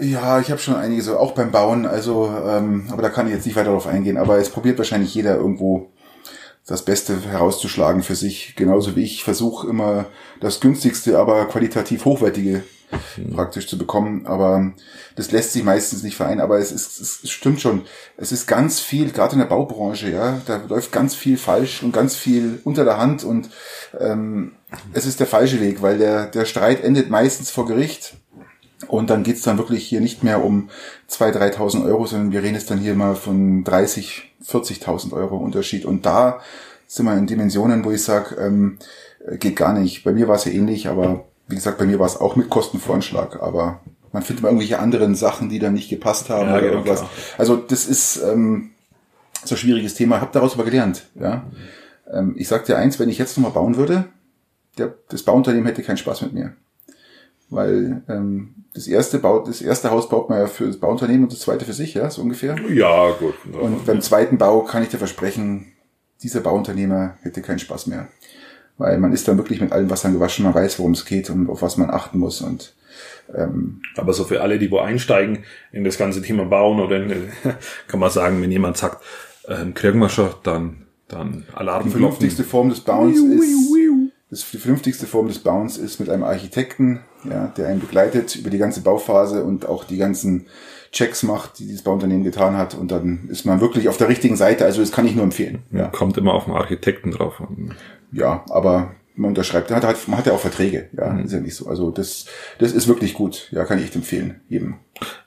Ja, ich habe schon einige so, auch beim Bauen, also, ähm, aber da kann ich jetzt nicht weiter darauf eingehen, aber es probiert wahrscheinlich jeder irgendwo das Beste herauszuschlagen für sich, genauso wie ich versuche immer das günstigste, aber qualitativ hochwertige praktisch zu bekommen, aber das lässt sich meistens nicht vereinen, aber es ist, es stimmt schon, es ist ganz viel, gerade in der Baubranche, ja, da läuft ganz viel falsch und ganz viel unter der Hand und ähm, es ist der falsche Weg, weil der, der Streit endet meistens vor Gericht und dann geht's dann wirklich hier nicht mehr um 2.000, 3.000 Euro, sondern wir reden jetzt dann hier mal von 30, 40.000 Euro Unterschied. Und da sind wir in Dimensionen, wo ich sage, ähm, geht gar nicht. Bei mir war es ja ähnlich, aber wie gesagt, bei mir war es auch mit Kostenvoranschlag. Aber man findet mal irgendwelche anderen Sachen, die dann nicht gepasst haben Ja, oder genau, irgendwas. klar. Also das ist ähm, so ein schwieriges Thema. Hab daraus aber gelernt. Ja, ähm, Ich sag dir eins, wenn ich jetzt nochmal bauen würde, der, das Bauunternehmen hätte keinen Spaß mit mir weil ähm, das erste baut, das erste Haus baut man ja für das Bauunternehmen und das zweite für sich, ja, so ungefähr. Ja, gut. Und beim zweiten Bau kann ich dir versprechen, dieser Bauunternehmer hätte keinen Spaß mehr. Weil man ist dann wirklich mit allen Wassern gewaschen, man weiß, worum es geht und auf was man achten muss. Und ähm, Aber so für alle, die wo einsteigen in das ganze Thema Bauen oder in, [laughs] kann man sagen, wenn jemand sagt, ähm, kriegen wir schon, dann, dann die Alarmglocken. vernünftigste Form des Bauens ist, das, die vernünftigste Form des Bauens ist mit einem Architekten, ja, der einen begleitet über die ganze Bauphase und auch die ganzen Checks macht, die dieses Bauunternehmen getan hat. Und dann ist man wirklich auf der richtigen Seite. Also das kann ich nur empfehlen. Ja. Kommt immer auf den Architekten drauf an. Ja, aber man unterschreibt, man hat, man hat ja auch Verträge. Ja, ist ja nicht so. Also das, das ist wirklich gut. Ja, kann ich echt empfehlen. Jedem.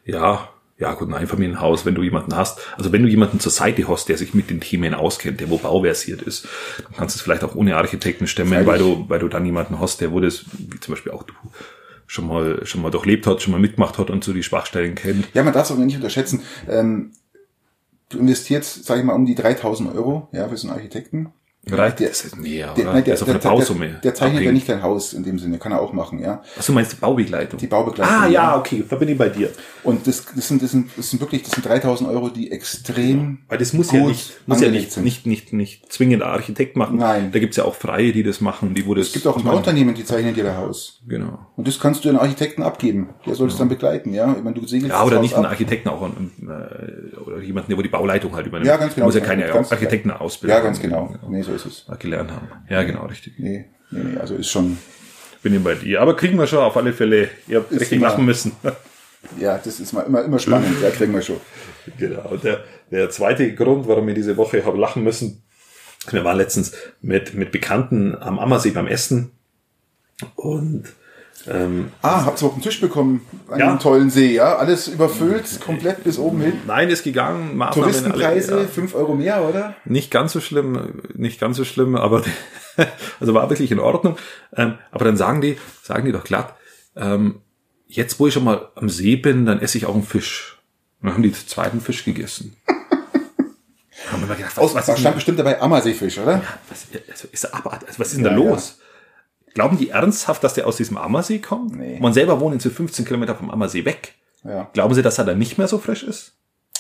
Ja, ja gut, ein Einfamilienhaus, wenn du jemanden hast, also wenn du jemanden zur Seite hast, der sich mit den Themen auskennt, der wo bauversiert ist, dann kannst du es vielleicht auch ohne Architekten stemmen, weil du, weil du dann jemanden hast, der wo das, wie zum Beispiel auch du, schon mal, schon mal durchlebt hat, schon mal mitgemacht hat und so die Schwachstellen kennt. Ja, man darf es auch nicht unterschätzen. Ähm, du investierst, sage ich mal, um die 3000 Euro ja, für so einen Architekten. Reicht der, das ist mehr, der, oder? nein, der, auf der, der, Bausumme. der, der zeichnet ja abhängig. nicht dein Haus in dem Sinne, kann er auch machen, ja. Ach, du meinst die Baubegleitung? Die Baubegleitung. Ah, ja, okay, da bin ich bei dir. Und das, das sind, das sind, das sind wirklich, das sind 3000 Euro, die extrem Weil das muss ja nicht, muss ja nicht, sind. nicht, nicht, nicht zwingend ein Architekt machen. Nein. Da gibt's ja auch Freie, die das machen, die wo das. Es gibt auch ein paar Unternehmen, die zeichnen dir dein Haus. Genau. Und das kannst du einem Architekten abgeben. Der soll es dann begleiten, ja. Ich meine, du segelst Ja, oder nicht einen. Architekten, auch einen, äh, oder jemanden, der wo die Bauleitung halt übernimmt. Ja, ganz genau. Muss ja keine Architekten ausbilden. Ja, ganz genau. Nee, so ist es. Gelernt haben. Ja, genau, richtig. Nee, nee, nee, also ist schon, Bin ich bei dir. Aber kriegen wir schon auf alle Fälle. Ihr habt richtig immer- lachen müssen. [laughs] ja, das ist mal immer, immer spannend, ja, kriegen wir schon. Genau. Und der, der zweite Grund, warum ich diese Woche habe lachen müssen, wir waren letztens mit, mit Bekannten am Ammersee beim Essen und ähm, Ah, habt ihr auf den Tisch bekommen an Ja. tollen See, ja? Alles überfüllt, komplett bis oben hin. nein, ist gegangen. Maßnahmen Touristenpreise, alle, ja. fünf Euro mehr, oder? Nicht ganz so schlimm, nicht ganz so schlimm, aber [laughs] also war wirklich in Ordnung. Ähm, aber dann sagen die, sagen die doch glatt, ähm, jetzt wo ich schon mal am See bin, dann esse ich auch einen Fisch. Und dann haben die den zweiten Fisch gegessen. [laughs] haben wir gedacht, was, Aus, was stand bestimmt dabei Ammerseefisch, oder? was, also ist, aber, also was ist denn da Ja, los? Glauben die ernsthaft, dass der aus diesem Ammersee kommt? Nee. Man selber wohnt jetzt 15 Kilometer vom Ammersee weg. Ja. Glauben Sie, dass er dann nicht mehr so frisch ist?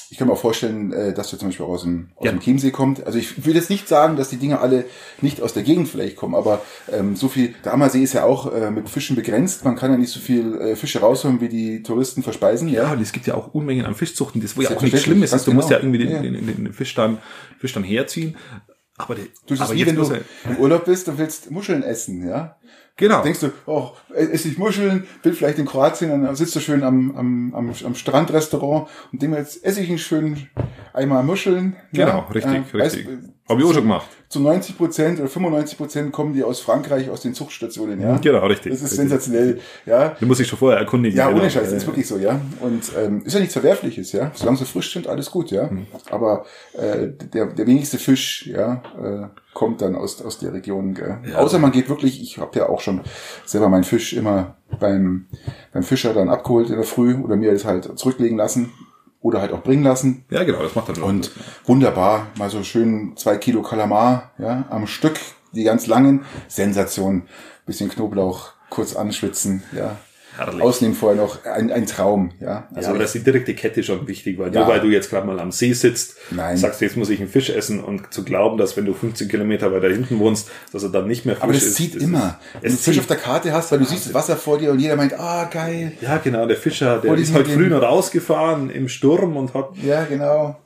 Ich kann mir auch vorstellen, äh, dass der zum Beispiel auch aus dem, aus Ja. dem Chiemsee kommt. Also ich will jetzt nicht sagen, dass die Dinge alle nicht aus der Gegend vielleicht kommen, aber ähm, so viel, der Ammersee ist ja auch äh, mit Fischen begrenzt. Man kann ja nicht so viel äh, Fische rausholen, wie die Touristen verspeisen. Ja, Ja, und es gibt ja auch Unmengen an Fischzuchten, das wo ja auch Schlimmes ganz ist. Du musst genau. ja irgendwie den, Ja. den, den, den Fisch, dann, Fisch dann herziehen. Aber, der, du, das aber wie wenn du im Urlaub bist und willst Muscheln essen, ja. Genau. Denkst du, oh, esse ich Muscheln, bin vielleicht in Kroatien, dann sitzt du schön am, am, am, am Strandrestaurant und dem jetzt esse ich einen schönen Eimer Muscheln. Genau, ja, richtig, äh, richtig. weißt, Hab ich auch schon gemacht. Zu 90 Prozent oder 95 Prozent kommen die aus Frankreich, aus den Zuchtstationen, ja. Genau, richtig. Das ist richtig. sensationell, ja. Du musst dich schon vorher erkundigen. Ja, genau. ohne Scheiß, das ist wirklich so, ja. Und ähm, ist ja nichts Verwerfliches, ja. Solange sie frisch sind, alles gut, ja. Hm. Aber äh, der, der wenigste Fisch, ja, äh, kommt dann aus, aus der Region. Gell? Ja. Außer man geht wirklich, ich habe ja auch schon selber meinen Fisch immer beim, beim Fischer dann abgeholt in der Früh oder mir das halt zurücklegen lassen oder halt auch bringen lassen. Ja, genau, das macht dann Und wunderbar, mal so schön zwei Kilo Kalamar, ja, am Stück, die ganz langen. Sensation. Bisschen Knoblauch, kurz anschwitzen, ja. Herrlich. Ausnehmen vorher noch ein, ein Traum, ja. ja, Also aber da ist die direkte Kette schon wichtig, weil Ja. nur weil du jetzt gerade mal am See sitzt, Nein. sagst du, jetzt muss ich einen Fisch essen und zu glauben, dass wenn du 15 Kilometer weiter hinten wohnst, dass er dann nicht mehr frisch aber das ist. zieht das immer. Ist, Wenn du Fisch auf der Karte hast, weil du siehst das Wasser vor dir und jeder meint, ah, geil. Ja, genau, der Fischer, der ist mit früh noch rausgefahren im Sturm und hat, Ja, genau.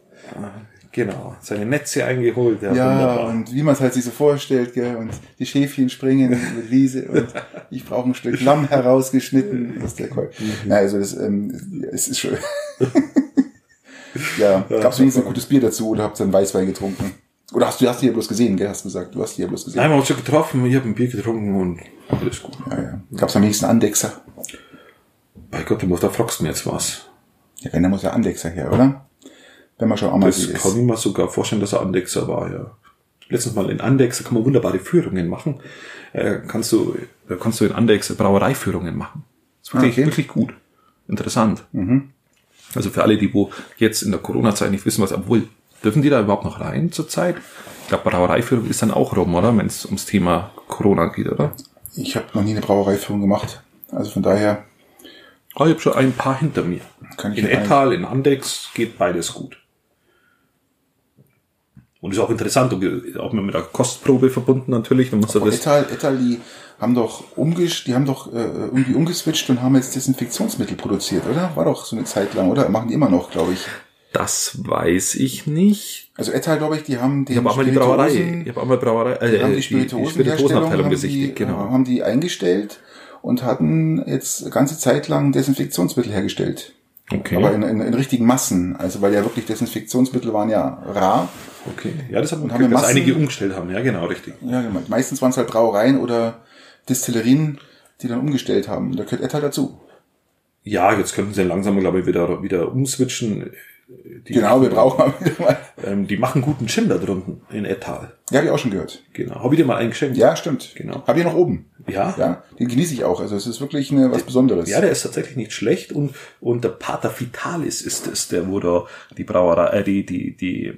Genau, seine Netze eingeholt. Ja, Ja, wunderbar. und wie man es halt sich so vorstellt, gell, und die Schäfchen springen mit Wiese [laughs] und ich brauche ein Stück Lamm herausgeschnitten. Das ist der Cool. Mhm. Ja, also das, ähm, es ist schon. [laughs] ja, gab's wenigstens ein gutes Bier dazu oder habt ihr einen Weißwein getrunken? Oder hast du hast die ja bloß gesehen, gell? Hast du gesagt, du hast die ja bloß gesehen. Nein, wir haben uns schon getroffen, ich habe ein Bier getrunken und alles gut. Ja, ja. Gab's am wenigsten Andexer? Bei Gott, du musst, da fragst du mir jetzt was. Ja, wenn, dann muss ja Andexer her, oder? Wenn man schon auch mal Das kann ich mir sogar vorstellen, dass er Andexer war, ja. Letztens mal in Andexer kann man wunderbare Führungen machen. Äh, kannst du, da kannst du in Andexer Brauereiführungen machen. ist wirklich, Ah, okay. wirklich gut. Interessant. Also für alle, die wo jetzt in der Corona-Zeit nicht wissen, was, obwohl, dürfen die da überhaupt noch rein zurzeit? Ich glaube, Brauereiführung ist dann auch rum, oder? Wenn es ums Thema Corona geht, oder? Ich habe noch nie eine Brauereiführung gemacht. Also von daher Oh, ich habe schon ein paar hinter mir. Kann ich in Ettal, in Andex geht beides gut. Und ist auch interessant, auch mit der Kostprobe verbunden natürlich. Dann musst du das, Etal, Etal, die haben doch umgesch, die haben doch äh, irgendwie umgeswitcht und haben jetzt Desinfektionsmittel produziert, oder? War doch so eine Zeit lang, oder? Machen die immer noch, glaube ich. das weiß ich nicht. Also Etal, glaube ich, die haben den Ich habe auch mal die Brauerei, ich habe auch mal Brauerei, äh, die haben die Spirituosenabteilung die, genau. äh, haben die eingestellt und hatten jetzt eine ganze Zeit lang Desinfektionsmittel hergestellt. Okay. Aber in, in, in richtigen Massen. Also weil ja wirklich Desinfektionsmittel waren ja rar. Okay, ja, das hat man haben wir gehört, dass Massen- einige umgestellt haben. Ja, genau, richtig. Ja, genau. Meistens waren es halt Brauereien oder Destillerien, die dann umgestellt haben. Da gehört Etal dazu. Ja, jetzt könnten sie langsam, glaube ich, wieder, wieder umswitchen. Die Genau, wir brauchen mal wieder mal. Ähm, die machen guten Gin da drunten in Ettal. Ja, habe ich auch schon gehört. Genau. Habe ich dir mal eingeschenkt? Ja, stimmt. Genau. Habe ich noch oben. Ja? Ja, den genieße ich auch. Also es ist wirklich eine, was Besonderes. Ja, der ist tatsächlich nicht schlecht und und der Pater Vitalis ist es, der wo da die Brauerei, äh, die die die, äh,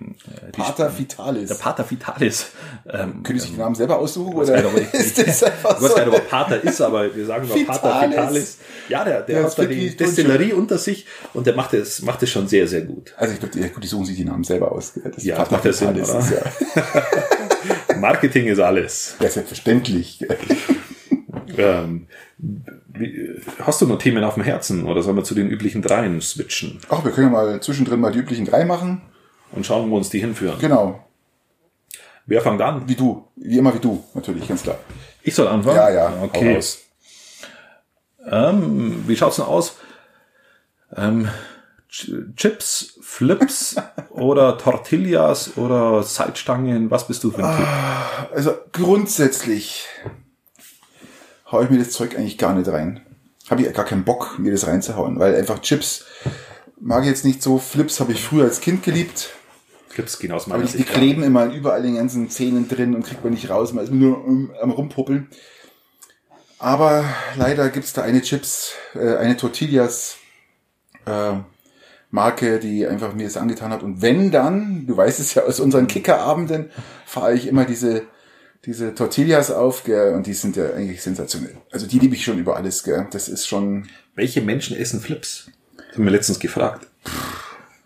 die Pater Vitalis. der Pater Vitalis. Ähm, Können Sie sich den Namen selber aussuchen? Oder gar nicht, [laughs] ist das einfach ich weiß so? gar nicht, ob er Pater ist, aber wir sagen nur Pater Vitalis. Vitalis. Ja, der, der Ja, hat da das die Destillerie unter sich und der macht es, macht es schon sehr, sehr gut. Also ich glaube, gut, die suchen sich die Namen selber aus. Das Ja, Pater macht ja Sinn, Vitalis oder? ist ja, [laughs] Marketing ist alles. ja selbstverständlich. [laughs] Ähm, wie, hast du noch Themen auf dem Herzen oder sollen wir zu den üblichen Dreien switchen Ach, wir können ja mal zwischendrin mal die üblichen drei machen. und schauen, wo uns die hinführen? Genau. Wer fängt an? Wie du. Wie immer wie du, natürlich, ganz klar. Ich soll anfangen? Ja, ja. Okay. Ähm, wie schaut's denn aus? Ähm, Chips, Flips [laughs] oder Tortillas oder Salzstangen? Was bist du für ein Typ? Also grundsätzlich hau ich mir das Zeug eigentlich gar nicht rein. Habe ich gar keinen Bock, mir das reinzuhauen, weil einfach Chips mag ich jetzt nicht so. Flips habe ich früher als Kind geliebt. Flips gehen aus meiner die, die Sicht. kleben immer überall in den ganzen Zähnen drin und kriegt man nicht raus. Man ist nur am rumpuppeln. Aber leider gibt's da eine Chips, äh, eine Tortillas äh, Marke, die einfach mir das angetan hat. Und wenn dann, du weißt es ja aus unseren Kickerabenden, fahre ich immer diese diese Tortillas auf, gell, und die sind ja eigentlich sensationell. Also die liebe ich schon über alles, gell. Das ist schon Welche Menschen essen Flips? Das haben wir letztens gefragt.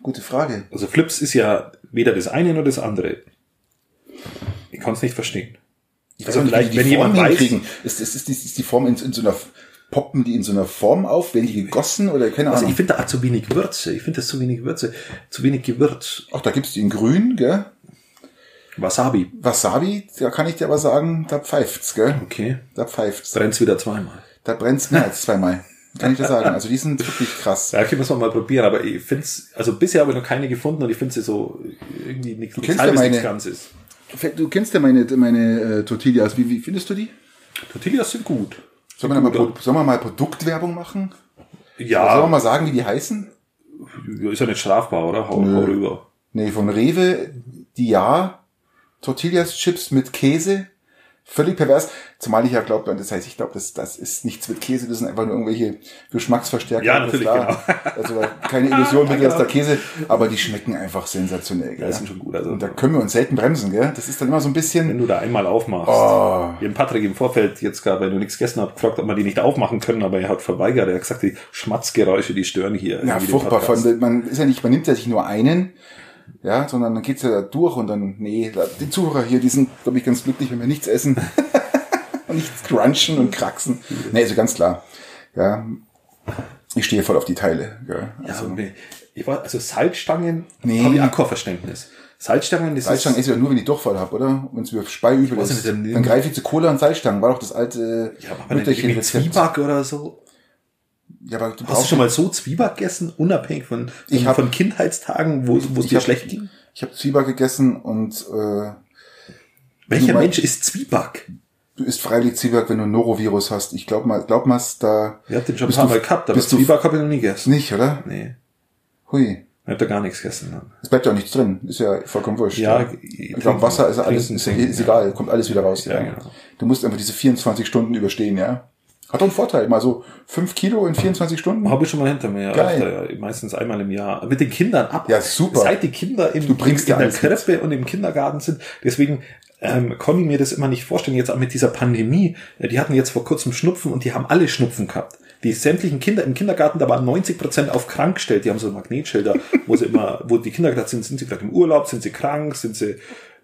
gute Frage. Also Flips ist ja weder das eine noch das andere. Ich kann es nicht verstehen. Ich Also nicht, vielleicht, die wenn jemand weiß-. Ist, ist, ist, die, ist die Form in, in so einer poppen die in so einer Form auf, werden die gegossen oder keine Also Ahnung. ich finde da zu wenig Würze. Ich finde das zu wenig Würze, zu wenig Gewürz. Ach, da gibt's die in grün, gell? Wasabi. Wasabi, da kann ich dir aber sagen, da pfeift's, gell? Okay. Da pfeift's. Brennt's wieder zweimal. Da brennt's mehr als zweimal. Kann ich dir sagen. Also die sind wirklich krass. Ja, okay, muss man mal probieren, aber ich finde es, also bisher habe ich noch keine gefunden und ich finde sie so irgendwie nichts ja halbes, meine- nichts Ganzes. Du kennst ja meine, meine äh, Tortillas. Wie, wie findest du die? Tortillas sind gut. Sollen wir, mal, Pro- sollen wir mal Produktwerbung machen? Sollen wir Ja, mal sagen, wie die heißen? ist ja nicht strafbar, oder? Hau, hau rüber. Nee, von Rewe, die ja Tortillas Chips mit Käse. Völlig pervers. Zumal ich ja glaube, das heißt, ich glaube, das, das ist nichts mit Käse, das sind einfach nur irgendwelche Geschmacksverstärker. Ja, natürlich, klar. [laughs] Also keine Illusion, bitte, dass da Käse, aber die schmecken einfach sensationell. Gell? die sind schon gut, also- Und da können wir uns selten bremsen, gell? Das ist dann immer so ein Wenn bisschen, du da einmal aufmachst. Oh. Wir haben Patrick im Vorfeld jetzt gerade, weil du nichts gegessen hast, gefragt, ob wir die nicht aufmachen können, aber er hat verweigert. Er hat gesagt, die Schmatzgeräusche, die stören hier. ja, furchtbar. Von, man ist ja nicht, man nimmt ja sich nur einen, ja, sondern dann geht's ja durch und dann, nee, die Zuhörer hier, die sind, glaube ich, ganz glücklich, wenn wir nichts essen. [laughs] und nichts crunchen und kraxen. Nee, also ganz klar. Ja, ich stehe voll auf die Teile. Ja, Ja, also, nee. ich war, also Salzstangen Nee. habe ich auch Verständnis. Salzstangen, das Salzstangen ist, ja nur, wenn ich Durchfall habe, oder? Wenn es mir Speiübel weiß ist. nicht, dann- Dann greife ich zu Cola und Salzstangen. War doch das alte ja, aber irgendwie Mütterchen-Rezept. Zwieback oder so. Ja, aber du Hast du schon mal so Zwieback gegessen, unabhängig von, von, hab- von Kindheitstagen, wo, es dir hab- schlecht ging? Ich habe Zwieback gegessen und äh, Welcher Mensch isst Zwieback? Du isst freilich Zwieback, wenn du ein Norovirus hast. Ich glaub mal, glaub mal, da Ich hab den schon ein paar Mal gehabt, aber bist du- Zwieback habe ich noch nie gegessen. nicht, oder? Nee, Hui. ich hab da gar nichts gegessen. Es bleibt ja auch nichts drin. Ist ja vollkommen wurscht. Ja, Ich glaube, Wasser ist alles, trinken, ist, trinken, ist ja. egal, kommt alles wieder raus. Ja, genau. Du musst einfach diese 24 Stunden überstehen, ja. Hat doch einen Vorteil, mal so 5 Kilo in 24 Stunden. Habe ich schon mal hinter mir. Geil. Öfter, ja, meistens einmal im Jahr. Mit den Kindern ab. Ja, super. Seit die Kinder im, Du bringst in ja der mit. Krippe und im Kindergarten sind. Deswegen ähm, konnte ich mir das immer nicht vorstellen. Jetzt auch mit dieser Pandemie. Die hatten jetzt vor kurzem Schnupfen und die haben alle Schnupfen gehabt. Die sämtlichen Kinder im Kindergarten, da waren 90 Prozent auf krank gestellt. Die haben so Magnetschilder, [laughs] wo sie immer, wo die Kinder gerade sind, sind sie gerade im Urlaub, sind sie krank, sind sie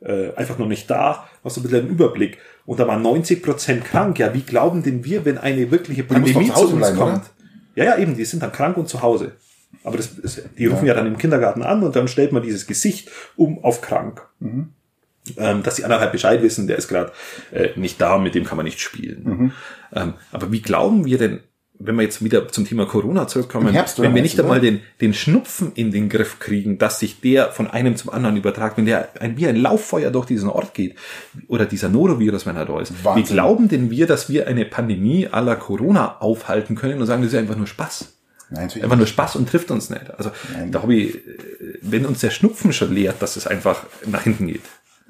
äh, einfach noch nicht da. Hast du ein bisschen einen Überblick. Und da waren 90 Prozent krank. Ja, wie glauben denn wir, wenn eine wirkliche Pandemie zu zu uns bleiben, kommt? oder? Ja, ja, eben, die sind dann krank und zu Hause. Aber das ist, die rufen ja. dann im Kindergarten an und dann stellt man dieses Gesicht um auf krank. Ähm, dass die anderen halt Bescheid wissen, der ist gerade äh, nicht da, mit dem kann man nicht spielen. Ähm, aber wie glauben wir denn, wenn wir jetzt wieder zum Thema Corona zurückkommen, Herbst, wenn wir nicht einmal den, den Schnupfen in den Griff kriegen, dass sich der von einem zum anderen übertragt, wenn der ein, wie ein Lauffeuer durch diesen Ort geht, oder dieser Norovirus, wenn er da ist. Wahnsinn. Wie glauben denn wir, dass wir eine Pandemie aller Corona aufhalten können und sagen, das ist einfach nur Spaß? Nein, natürlich Einfach nur Spaß und trifft uns nicht. Also Nein. da habe ich, wenn uns der Schnupfen schon lehrt, dass es einfach nach hinten geht.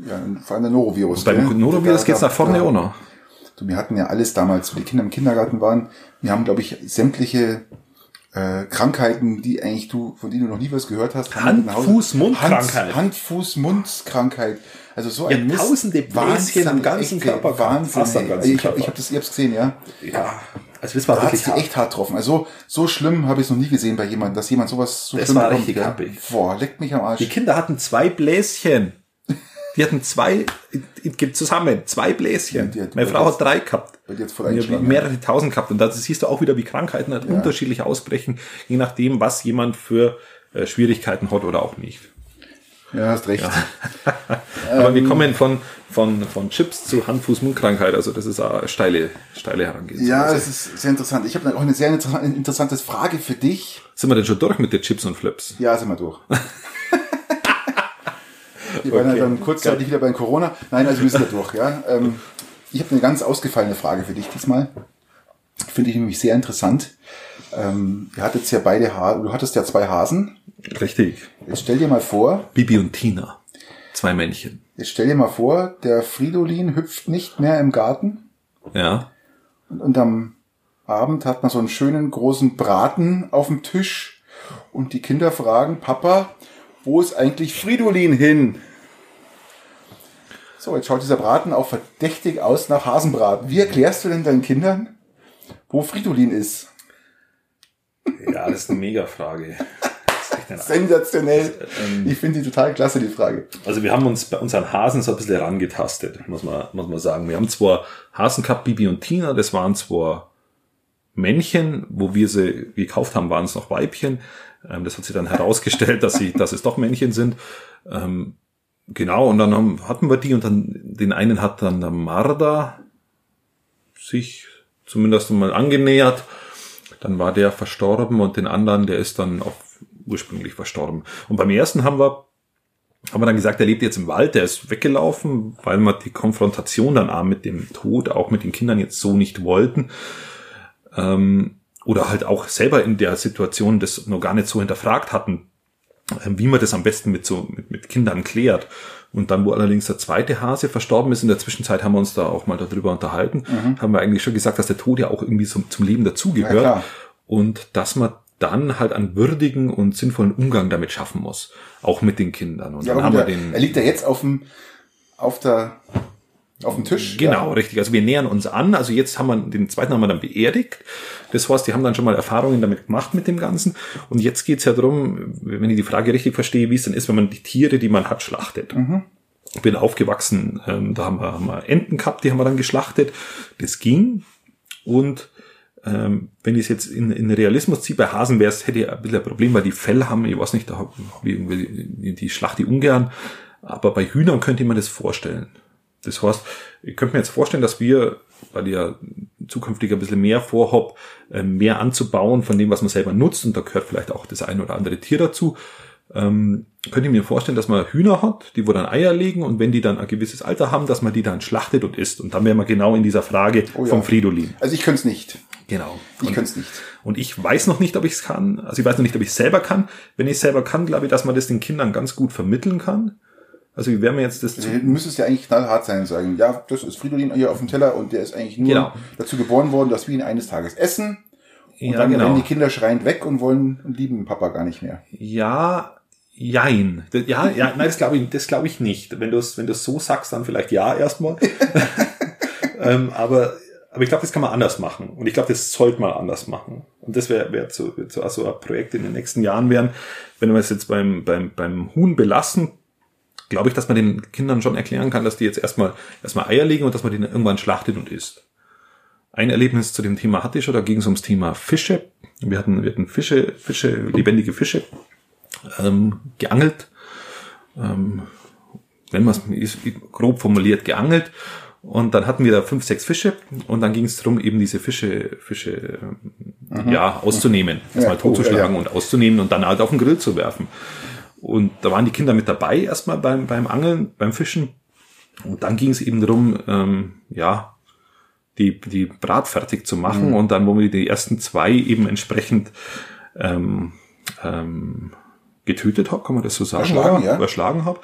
Ja, vor allem der Norovirus. Beim gell? Norovirus Da- geht's nach vorne da- auch noch. Du, wir hatten ja alles damals, wo die Kinder im Kindergarten waren. Wir haben, glaube ich, sämtliche äh, Krankheiten, die eigentlich du, von denen du noch nie was gehört hast. Hand, Fuß, Mund-Krankheit. Hand, Hand, Fuß, Mund-Krankheit. Also so Ja, ein Mist. tausende Bläschen am ganzen Körper. Wahnsinn. Fast am ey. ganzen ich habe Körper. ich hab das, habt's gesehen, ja. Ja, also das war Da wirklich hart. echt hart getroffen. Also so schlimm habe ich es noch nie gesehen bei jemandem, dass jemand sowas so Das schlimm war bekommt, richtig happig. Boah, leckt mich am Arsch. Die Kinder hatten zwei Bläschen. Die hatten zwei, zusammen, zwei Bläschen. Hat- Meine Frau hat drei gehabt. Bei dir hat's voll ich mehrere tausend gehabt. Und da siehst du auch wieder, wie Krankheiten halt unterschiedlich ausbrechen, je nachdem, was jemand für äh, Schwierigkeiten hat oder auch nicht. Ja, hast recht. [laughs] Aber Ähm. wir kommen von, von, von Chips zu Hand-Fuß-Mund-Krankheit. Also das ist eine steile, steile Herangehensweise. Ja, es ist sehr interessant. Ich habe auch eine sehr inter- interessante Frage für dich. Sind wir denn schon durch mit den Chips und Flips? Ja, sind wir durch. [laughs] Wir waren ja Okay. dann kurzzeitig wieder bei Corona. Nein, also wir sind ja durch. Ja. Ähm, ich habe eine ganz ausgefallene Frage für dich diesmal. Finde ich nämlich sehr interessant. Ähm, ihr hattet ja beide Hasen, du hattest ja zwei Hasen. Richtig. Jetzt stell dir mal vor, Bibi und Tina. Zwei Männchen. jetzt stell dir mal vor, der Fridolin hüpft nicht mehr im Garten Ja. und, und am Abend hat man so einen schönen großen Braten auf dem Tisch und die Kinder fragen, Papa, wo ist eigentlich Fridolin hin? So, jetzt schaut dieser Braten auch verdächtig aus nach Hasenbraten. Wie erklärst du denn deinen Kindern, wo Fridolin ist? Ja, das ist eine Mega-Frage. Das ist echt ein Sensationell. Ich finde die total klasse, die Frage. Also wir haben uns bei unseren Hasen so ein bisschen herangetastet, muss man, muss man sagen. Wir haben zwar Hasen gehabt, Bibi und Tina, das waren zwar Männchen, wo wir sie gekauft haben, waren es noch Weibchen. Ähm, das hat sich dann herausgestellt, dass sie, dass es doch Männchen sind. Ähm, genau, und dann haben, hatten wir die und dann, den einen hat dann der Marder sich zumindest mal angenähert. Dann war der verstorben und den anderen, der ist dann auch ursprünglich verstorben. Und beim ersten haben wir haben wir dann gesagt, er lebt jetzt im Wald, der ist weggelaufen, weil wir die Konfrontation dann auch mit dem Tod, auch mit den Kindern jetzt so nicht wollten. Ähm, oder halt auch selber in der Situation das noch gar nicht so hinterfragt hatten, ähm, wie man das am besten mit so mit, mit Kindern klärt. Und dann, wo allerdings der zweite Hase verstorben ist, in der Zwischenzeit haben wir uns da auch mal darüber unterhalten, haben wir eigentlich schon gesagt, dass der Tod ja auch irgendwie zum, zum Leben Ja, dazugehört klar. und dass man dann halt einen würdigen und sinnvollen Umgang damit schaffen muss, auch mit den Kindern. Und Ja, dann haben wir den er liegt ja jetzt auf dem, auf der, auf dem Tisch. Genau, Ja. richtig. Also wir nähern uns an. Also jetzt haben wir den zweiten haben wir dann beerdigt. Das heißt, die haben dann schon mal Erfahrungen damit gemacht mit dem Ganzen. Und jetzt geht's ja darum, wenn ich die Frage richtig verstehe, wie es denn ist, wenn man die Tiere, die man hat, schlachtet. Ich bin aufgewachsen, ähm, da haben wir, haben wir Enten gehabt, die haben wir dann geschlachtet. Das ging. Und ähm, wenn ich es jetzt in, in Realismus ziehe, bei Hasen wäre es, hätte ich ein bisschen ein Problem, weil die Fell haben, ich weiß nicht, da hab ich irgendwie, die, die schlachte ich ungern. Aber bei Hühnern könnte ich mir das vorstellen. Das heißt, ich könnte mir jetzt vorstellen, dass wir, weil ich ja zukünftig ein bisschen mehr vorhab, äh, mehr anzubauen von dem, was man selber nutzt, und da gehört vielleicht auch das ein oder andere Tier dazu, ähm, könnte ich mir vorstellen, dass man Hühner hat, die wo dann Eier legen und wenn die dann ein gewisses Alter haben, dass man die dann schlachtet und isst. Und dann wären wir genau in dieser Frage Oh ja. vom Fridolin. Also ich könnte es nicht. Genau. Ich könnte es nicht. und ich weiß noch nicht, ob ich es kann. Also ich weiß noch nicht, ob ich es selber kann. Wenn ich es selber kann, glaube ich, dass man das den Kindern ganz gut vermitteln kann. Also wie wäre mir jetzt das Also, du müsstest ja eigentlich knallhart sein und sagen, ja, das ist Fridolin hier auf dem Teller und der ist eigentlich nur Genau. dazu geboren worden, dass wir ihn eines Tages essen. Und Ja, dann genau. rennen die Kinder schreiend weg und wollen und lieben Papa gar nicht mehr. Ja, jein. Ja, ja, nein, das glaube ich, das glaube ich nicht. Wenn du es, wenn du es so sagst, dann vielleicht ja erstmal. [laughs] ähm, aber, aber ich glaube, das kann man anders machen. Und ich glaube, das sollte man anders machen. Und das wäre wär so, wär so also ein Projekt in den nächsten Jahren wären, wenn wir es jetzt beim, beim, beim Huhn belassen, glaube ich, dass man den Kindern schon erklären kann, dass die jetzt erstmal, erstmal Eier legen und dass man die dann irgendwann schlachtet und isst. Ein Erlebnis zu dem Thema hatte ich schon, da ging es ums Thema Fische. Wir hatten, wir hatten Fische, Fische, lebendige Fische ähm, geangelt. Ähm, wenn man es grob formuliert, geangelt. Und dann hatten wir da fünf, sechs Fische und dann ging es darum, eben diese Fische, Fische ähm, ja, auszunehmen, erstmal Ja, oh, totzuschlagen ja, ja. und auszunehmen und dann halt auf den Grill zu werfen. Und da waren die Kinder mit dabei, erstmal beim, beim Angeln, beim Fischen. Und dann ging es eben darum, ähm, ja, die, die Brat fertig zu machen. Und dann, wo wir die ersten zwei eben entsprechend ähm, ähm, getötet habe, kann man das so sagen? Erschlagen, oder? ja. Erschlagen habe.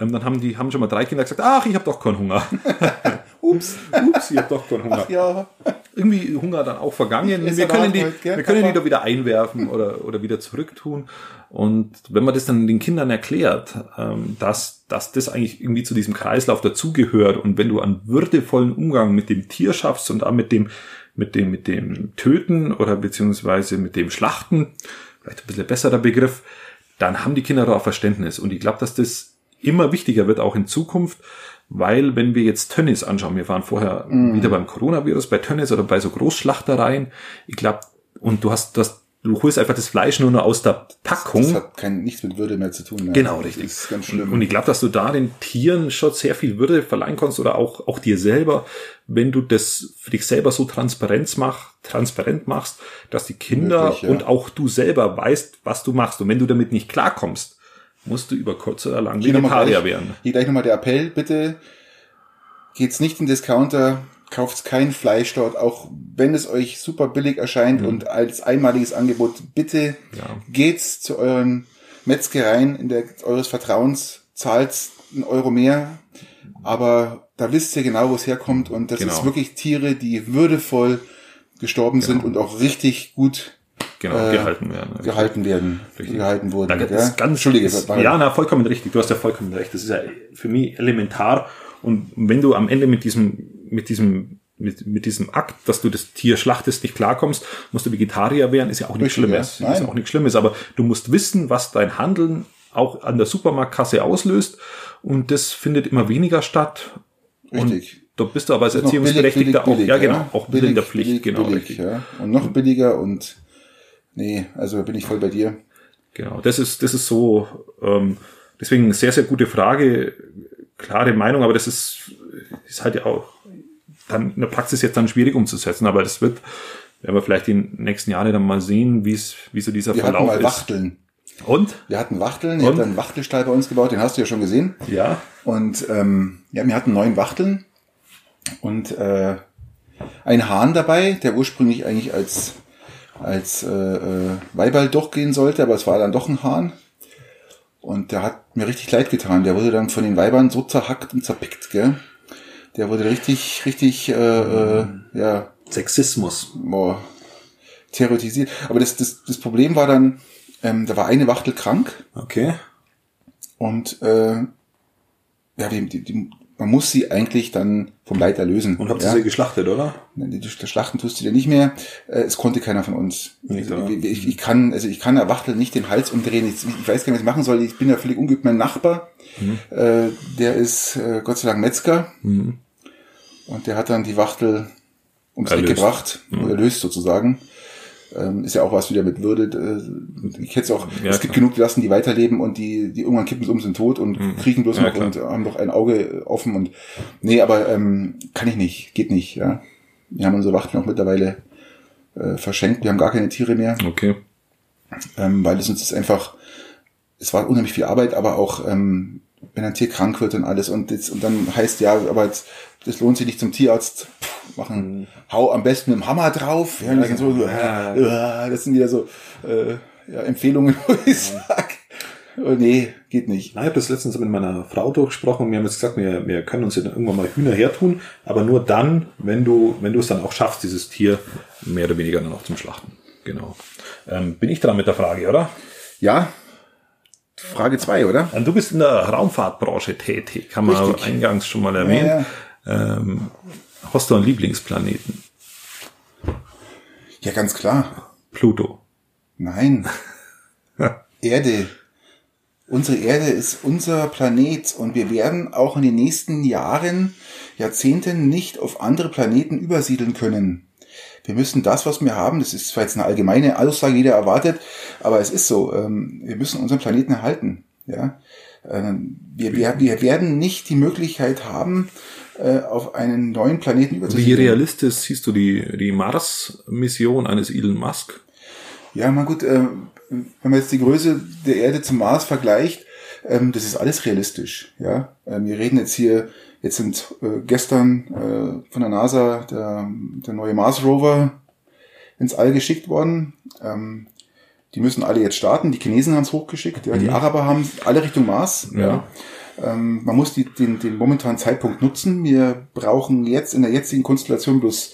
Ähm, dann haben die haben schon mal drei Kinder gesagt, ach, ich habe doch keinen Hunger. [laughs] Ups. Ups, ich habe doch keinen Hunger. Ach ja. Irgendwie Hunger dann auch vergangen. Wir können die, heute, wir können die da wieder einwerfen oder, oder wieder zurücktun. Und wenn man das dann den Kindern erklärt, ähm, dass, dass das eigentlich irgendwie zu diesem Kreislauf dazugehört und wenn du einen würdevollen Umgang mit dem Tier schaffst und auch mit dem, mit dem, mit dem Töten oder beziehungsweise mit dem Schlachten, vielleicht ein bisschen besserer Begriff, dann haben die Kinder da auch Verständnis. Und ich glaube, dass das immer wichtiger wird, auch in Zukunft, weil wenn wir jetzt Tönnies anschauen, wir waren vorher wieder beim Coronavirus, bei Tönnies oder bei so Großschlachtereien, ich glaube, und du hast das, du holst einfach das Fleisch nur noch aus der Packung. Das hat kein, nichts mit Würde mehr zu tun. Ne? Genau, Das richtig. ist ganz Und, schlimm. und ich glaube, dass du da den Tieren schon sehr viel Würde verleihen kannst oder auch, auch dir selber, wenn du das für dich selber so transparent, mach, transparent machst, dass die Kinder Möglich, ja. und auch du selber weißt, was du machst. Und wenn du damit nicht klarkommst, musst du über kurz oder lang Vegetarier werden. hier gleich nochmal der Appell, bitte geht's nicht in den Discounter, kauft kein Fleisch dort, auch wenn es euch super billig erscheint und als einmaliges Angebot, bitte Mhm. Ja. geht's zu euren Metzgereien in der, eures Vertrauens, zahlt einen Euro mehr, aber da wisst ihr genau, wo es herkommt und das Genau. ist wirklich Tiere, die würdevoll gestorben sind und auch richtig gut Genau, äh, gehalten werden. gehalten werden, Richtig. gehalten wurden. Da gell? es ganz, Entschuldige, das, war- ja, na, vollkommen richtig. Du hast ja vollkommen recht. Das ist ja für mich elementar. Und wenn du am Ende mit diesem, mit diesem, mit, mit diesem Akt, dass du das Tier schlachtest, nicht klarkommst, musst du Vegetarier werden, ist ja auch nichts Richtig, Schlimmes. ja. Ist Nein. auch nichts Schlimmes. Aber du musst wissen, was dein Handeln auch an der Supermarktkasse auslöst. Und das findet immer weniger statt. Richtig. Und da bist du aber als billig, Erziehungsberechtigter billig, auch, ja billig, genau, auch bisschen in der Pflicht, billig, genau, billig, richtig. Ja. Und noch billiger und nee, also bin ich voll bei dir. Genau, das ist, das ist so, ähm, deswegen sehr, sehr gute Frage, klare Meinung, aber das ist, ist halt ja auch dann in der Praxis jetzt dann schwierig umzusetzen, aber das wird, werden wir vielleicht die nächsten Jahre dann mal sehen, wie es, wie so dieser Wir hatten Verlauf mal ist. Wachteln. Und? Wir hatten Wachteln, ich habe einen Wachtelstall bei uns gebaut, den hast du ja schon gesehen. Ja. Und ähm, ja, wir hatten neun Wachteln und äh, ein Hahn dabei, der ursprünglich eigentlich als als äh, äh, Weiball durchgehen sollte, aber es war dann doch ein Hahn. Und der hat mir richtig leid getan. Der wurde dann von den Weibern so zerhackt und zerpickt, gell? Der wurde richtig, richtig, äh, äh, ja, Sexismus. boah, terrorisiert. Aber das, das, das Problem war dann, ähm, da war eine Wachtel krank Okay. und äh, ja, die, die, die, man muss sie eigentlich dann vom Leid erlösen. Und habt ja? ihr sie geschlachtet, oder? Die, die Schlachten tust du dir nicht mehr. Äh, es konnte keiner von uns. Nicht, also, ich, ich, kann, also ich kann der Wachtel nicht den Hals umdrehen. Ich, ich weiß gar nicht, was ich machen soll. Ich bin ja völlig ungeübt. Mein Nachbar, Mhm. äh, der ist äh, Gott sei Dank Metzger. Und der hat dann die Wachtel ums Eck gebracht, Mhm. erlöst sozusagen. Ähm, ist ja auch was wieder mit Würde. Äh, ich hätte es auch, Ja, es gibt klar. genug gelassen, die weiterleben und die, die irgendwann kippen sie um, sind tot und kriechen bloß Mhm. Ja, noch klar. und haben doch ein Auge offen und nee, aber ähm, kann ich nicht, geht nicht, ja. Wir haben unsere Wachteln auch mittlerweile äh, verschenkt, wir haben gar keine Tiere mehr, Okay. ähm, weil es uns ist einfach, es war unheimlich viel Arbeit, aber auch ähm, wenn ein Tier krank wird und alles und, jetzt, und dann heißt ja, aber jetzt, das lohnt sich nicht zum Tierarzt, Puh, machen, hau am besten mit dem Hammer drauf, ja, das sind so, Ja. äh, das sind wieder so äh, ja, Empfehlungen, [laughs] wo ich sag, oh, nee, geht nicht. Na, ich habe das letztens mit meiner Frau durchgesprochen und wir haben jetzt gesagt, wir, wir können uns ja dann irgendwann mal Hühner hertun, aber nur dann, wenn du, wenn du es dann auch schaffst, dieses Tier mehr oder weniger dann auch zum Schlachten. Genau. Ähm, bin ich dran mit der Frage, oder? Ja, Frage zwei, oder? Und du bist in der Raumfahrtbranche tätig, haben wir Richtig. eingangs schon mal erwähnt. Ähm, hast du einen Lieblingsplaneten? Ja, ganz klar. Pluto. Nein. [laughs] Erde. Unsere Erde ist unser Planet und wir werden auch in den nächsten Jahren, Jahrzehnten nicht auf andere Planeten übersiedeln können. Wir müssen das, was wir haben, das ist zwar jetzt eine allgemeine Aussage, jeder erwartet, aber es ist so, ähm, wir müssen unseren Planeten erhalten. Ja? Wir, wir, wir werden nicht die Möglichkeit haben, äh, auf einen neuen Planeten Wie überzusiedeln. realistisch siehst du die, die Mars-Mission eines Elon Musk? Ja, mal gut, äh, wenn man jetzt die Größe der Erde zum Mars vergleicht, ähm, das ist alles realistisch. Ja, ähm, wir reden jetzt hier, jetzt sind äh, gestern äh, von der NASA der, der neue Mars Rover ins All geschickt worden. Ähm, Die müssen alle jetzt starten. Die Chinesen haben es hochgeschickt, ja, die Araber haben alle Richtung Mars. Ja. Ja. Ähm, man muss die, den, den momentanen Zeitpunkt nutzen. Wir brauchen jetzt in der jetzigen Konstellation bloß,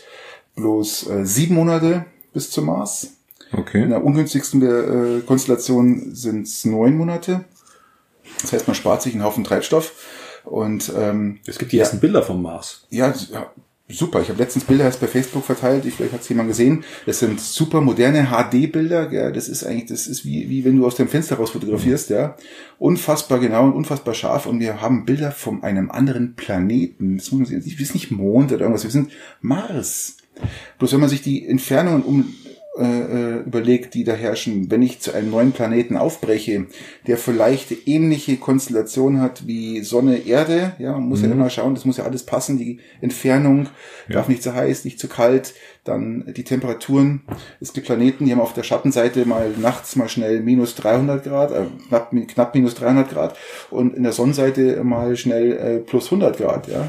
bloß äh, sieben Monate bis zum Mars. In Okay. der ungünstigsten äh, Konstellation sind es neun Monate. Das heißt, man spart sich einen Haufen Treibstoff. Und ähm, Es gibt die ersten Bilder vom Mars. ja, ja, super. Ich habe letztens Bilder erst bei Facebook verteilt. Ich, vielleicht hat es jemand gesehen. Das sind super moderne HD-Bilder. Ja, das ist eigentlich, das ist wie, wie wenn du aus dem Fenster raus fotografierst. Ja, unfassbar genau und unfassbar scharf. Und wir haben Bilder von einem anderen Planeten. Das muss man sehen. Wir sind nicht Mond oder irgendwas. Wir sind Mars. Bloß wenn man sich die Entfernungen um äh, äh, überlegt, die da herrschen, wenn ich zu einem neuen Planeten aufbreche, der vielleicht ähnliche Konstellation hat wie Sonne, Erde, ja, man muss ja immer schauen, das muss ja alles passen, die Entfernung darf nicht zu heiß, nicht zu kalt, dann die Temperaturen. Es gibt Planeten, die haben auf der Schattenseite mal nachts mal schnell minus 300 Grad, äh, knapp, knapp minus 300 Grad und in der Sonnenseite mal schnell äh, plus 100 Grad, ja.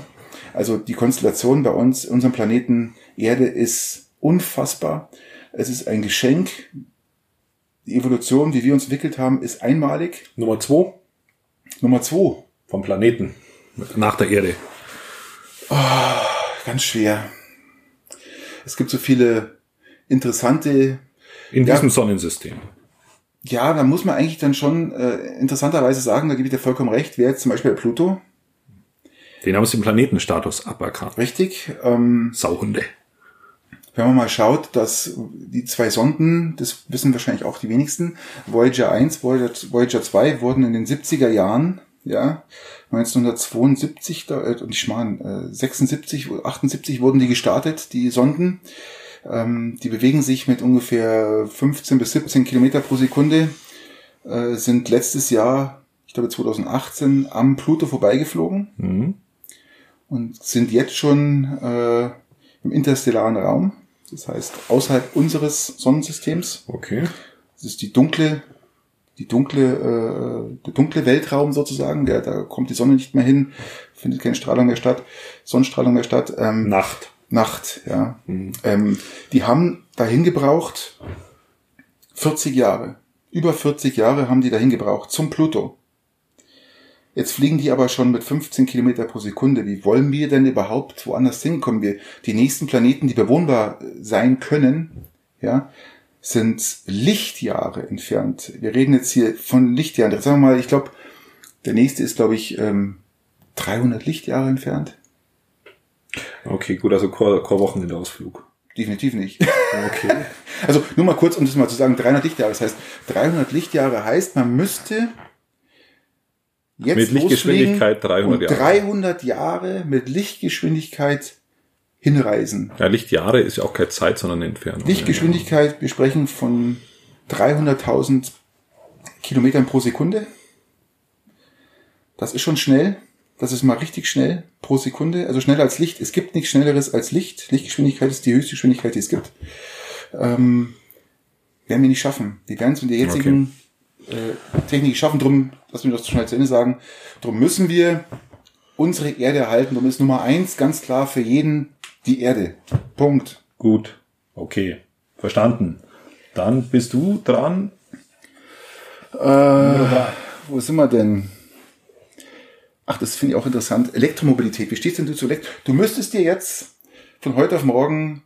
Also die Konstellation bei uns, unserem Planeten Erde ist unfassbar. Es ist ein Geschenk. Die Evolution, wie wir uns entwickelt haben, ist einmalig. Nummer zwei Nummer zwei, vom Planeten. Nach der Erde. ganz schwer. Es gibt so viele interessante, In Ja. diesem Sonnensystem. ja, da muss man eigentlich dann schon äh, interessanterweise sagen, da gebe ich dir vollkommen recht, wäre jetzt zum Beispiel Pluto, Den haben sie im Planetenstatus aberkannt. richtig. Ähm, Sauhunde. Wenn man mal schaut, dass die zwei Sonden, das wissen wahrscheinlich auch die wenigsten, Voyager 1, Voyager, Voyager 2 wurden in den 70er Jahren, ja, 1972, da, äh, und ich meine, äh, 76, 78 wurden die gestartet, die Sonden. Ähm, die bewegen sich mit ungefähr 15 bis 17 Kilometer pro Sekunde, äh, sind letztes Jahr, ich glaube 2018, am Pluto vorbeigeflogen Mhm. und sind jetzt schon äh, im interstellaren Raum. Das heißt, außerhalb unseres Sonnensystems. Okay. Das ist die dunkle, die dunkle, äh, der dunkle Weltraum sozusagen. Der, da kommt die Sonne nicht mehr hin, findet keine Strahlung mehr statt, Sonnenstrahlung mehr statt. Ähm, Nacht. Nacht, ja. Ähm, die haben dahin gebraucht 40 Jahre. Über 40 Jahre haben die dahin gebraucht zum Pluto. Jetzt fliegen die aber schon mit 15 Kilometer pro Sekunde. Wie wollen wir denn überhaupt woanders hinkommen? Wir, die nächsten Planeten, die bewohnbar sein können, ja, sind Lichtjahre entfernt. Wir reden jetzt hier von Lichtjahren. Sagen wir mal, ich glaube, der nächste ist, glaube ich, ähm, 300 Lichtjahre entfernt. Okay, gut, also Chor, Chorwochen in der Ausflug. Definitiv nicht. Okay. [laughs] Also nur mal kurz, um das mal zu sagen, 300 Lichtjahre. Das heißt, 300 Lichtjahre heißt, man müsste jetzt Mit Lichtgeschwindigkeit loslegen 300 und Jahre. 300 Jahre mit Lichtgeschwindigkeit hinreisen. Ja, Lichtjahre ist ja auch keine Zeit, sondern Entfernung. Lichtgeschwindigkeit, wir sprechen von 300.000 Kilometern pro Sekunde. Das ist schon schnell. Das ist mal richtig schnell pro Sekunde. Also schneller als Licht. Es gibt nichts Schnelleres als Licht. Lichtgeschwindigkeit ist die höchste Geschwindigkeit, die es gibt. Ähm, werden wir nicht schaffen. Wir werden es mit der jetzigen äh, Technik schaffen. Drum, lass mich das schnell zu Ende sagen. Drum müssen wir unsere Erde erhalten. Drum ist Nummer eins ganz klar für jeden die Erde. Punkt. Gut. Okay. Verstanden. Dann bist du dran. Äh, wo sind wir denn? Ach, das finde ich auch interessant. Elektromobilität. Wie stehst denn du zu Elektro? Du müsstest dir jetzt von heute auf morgen,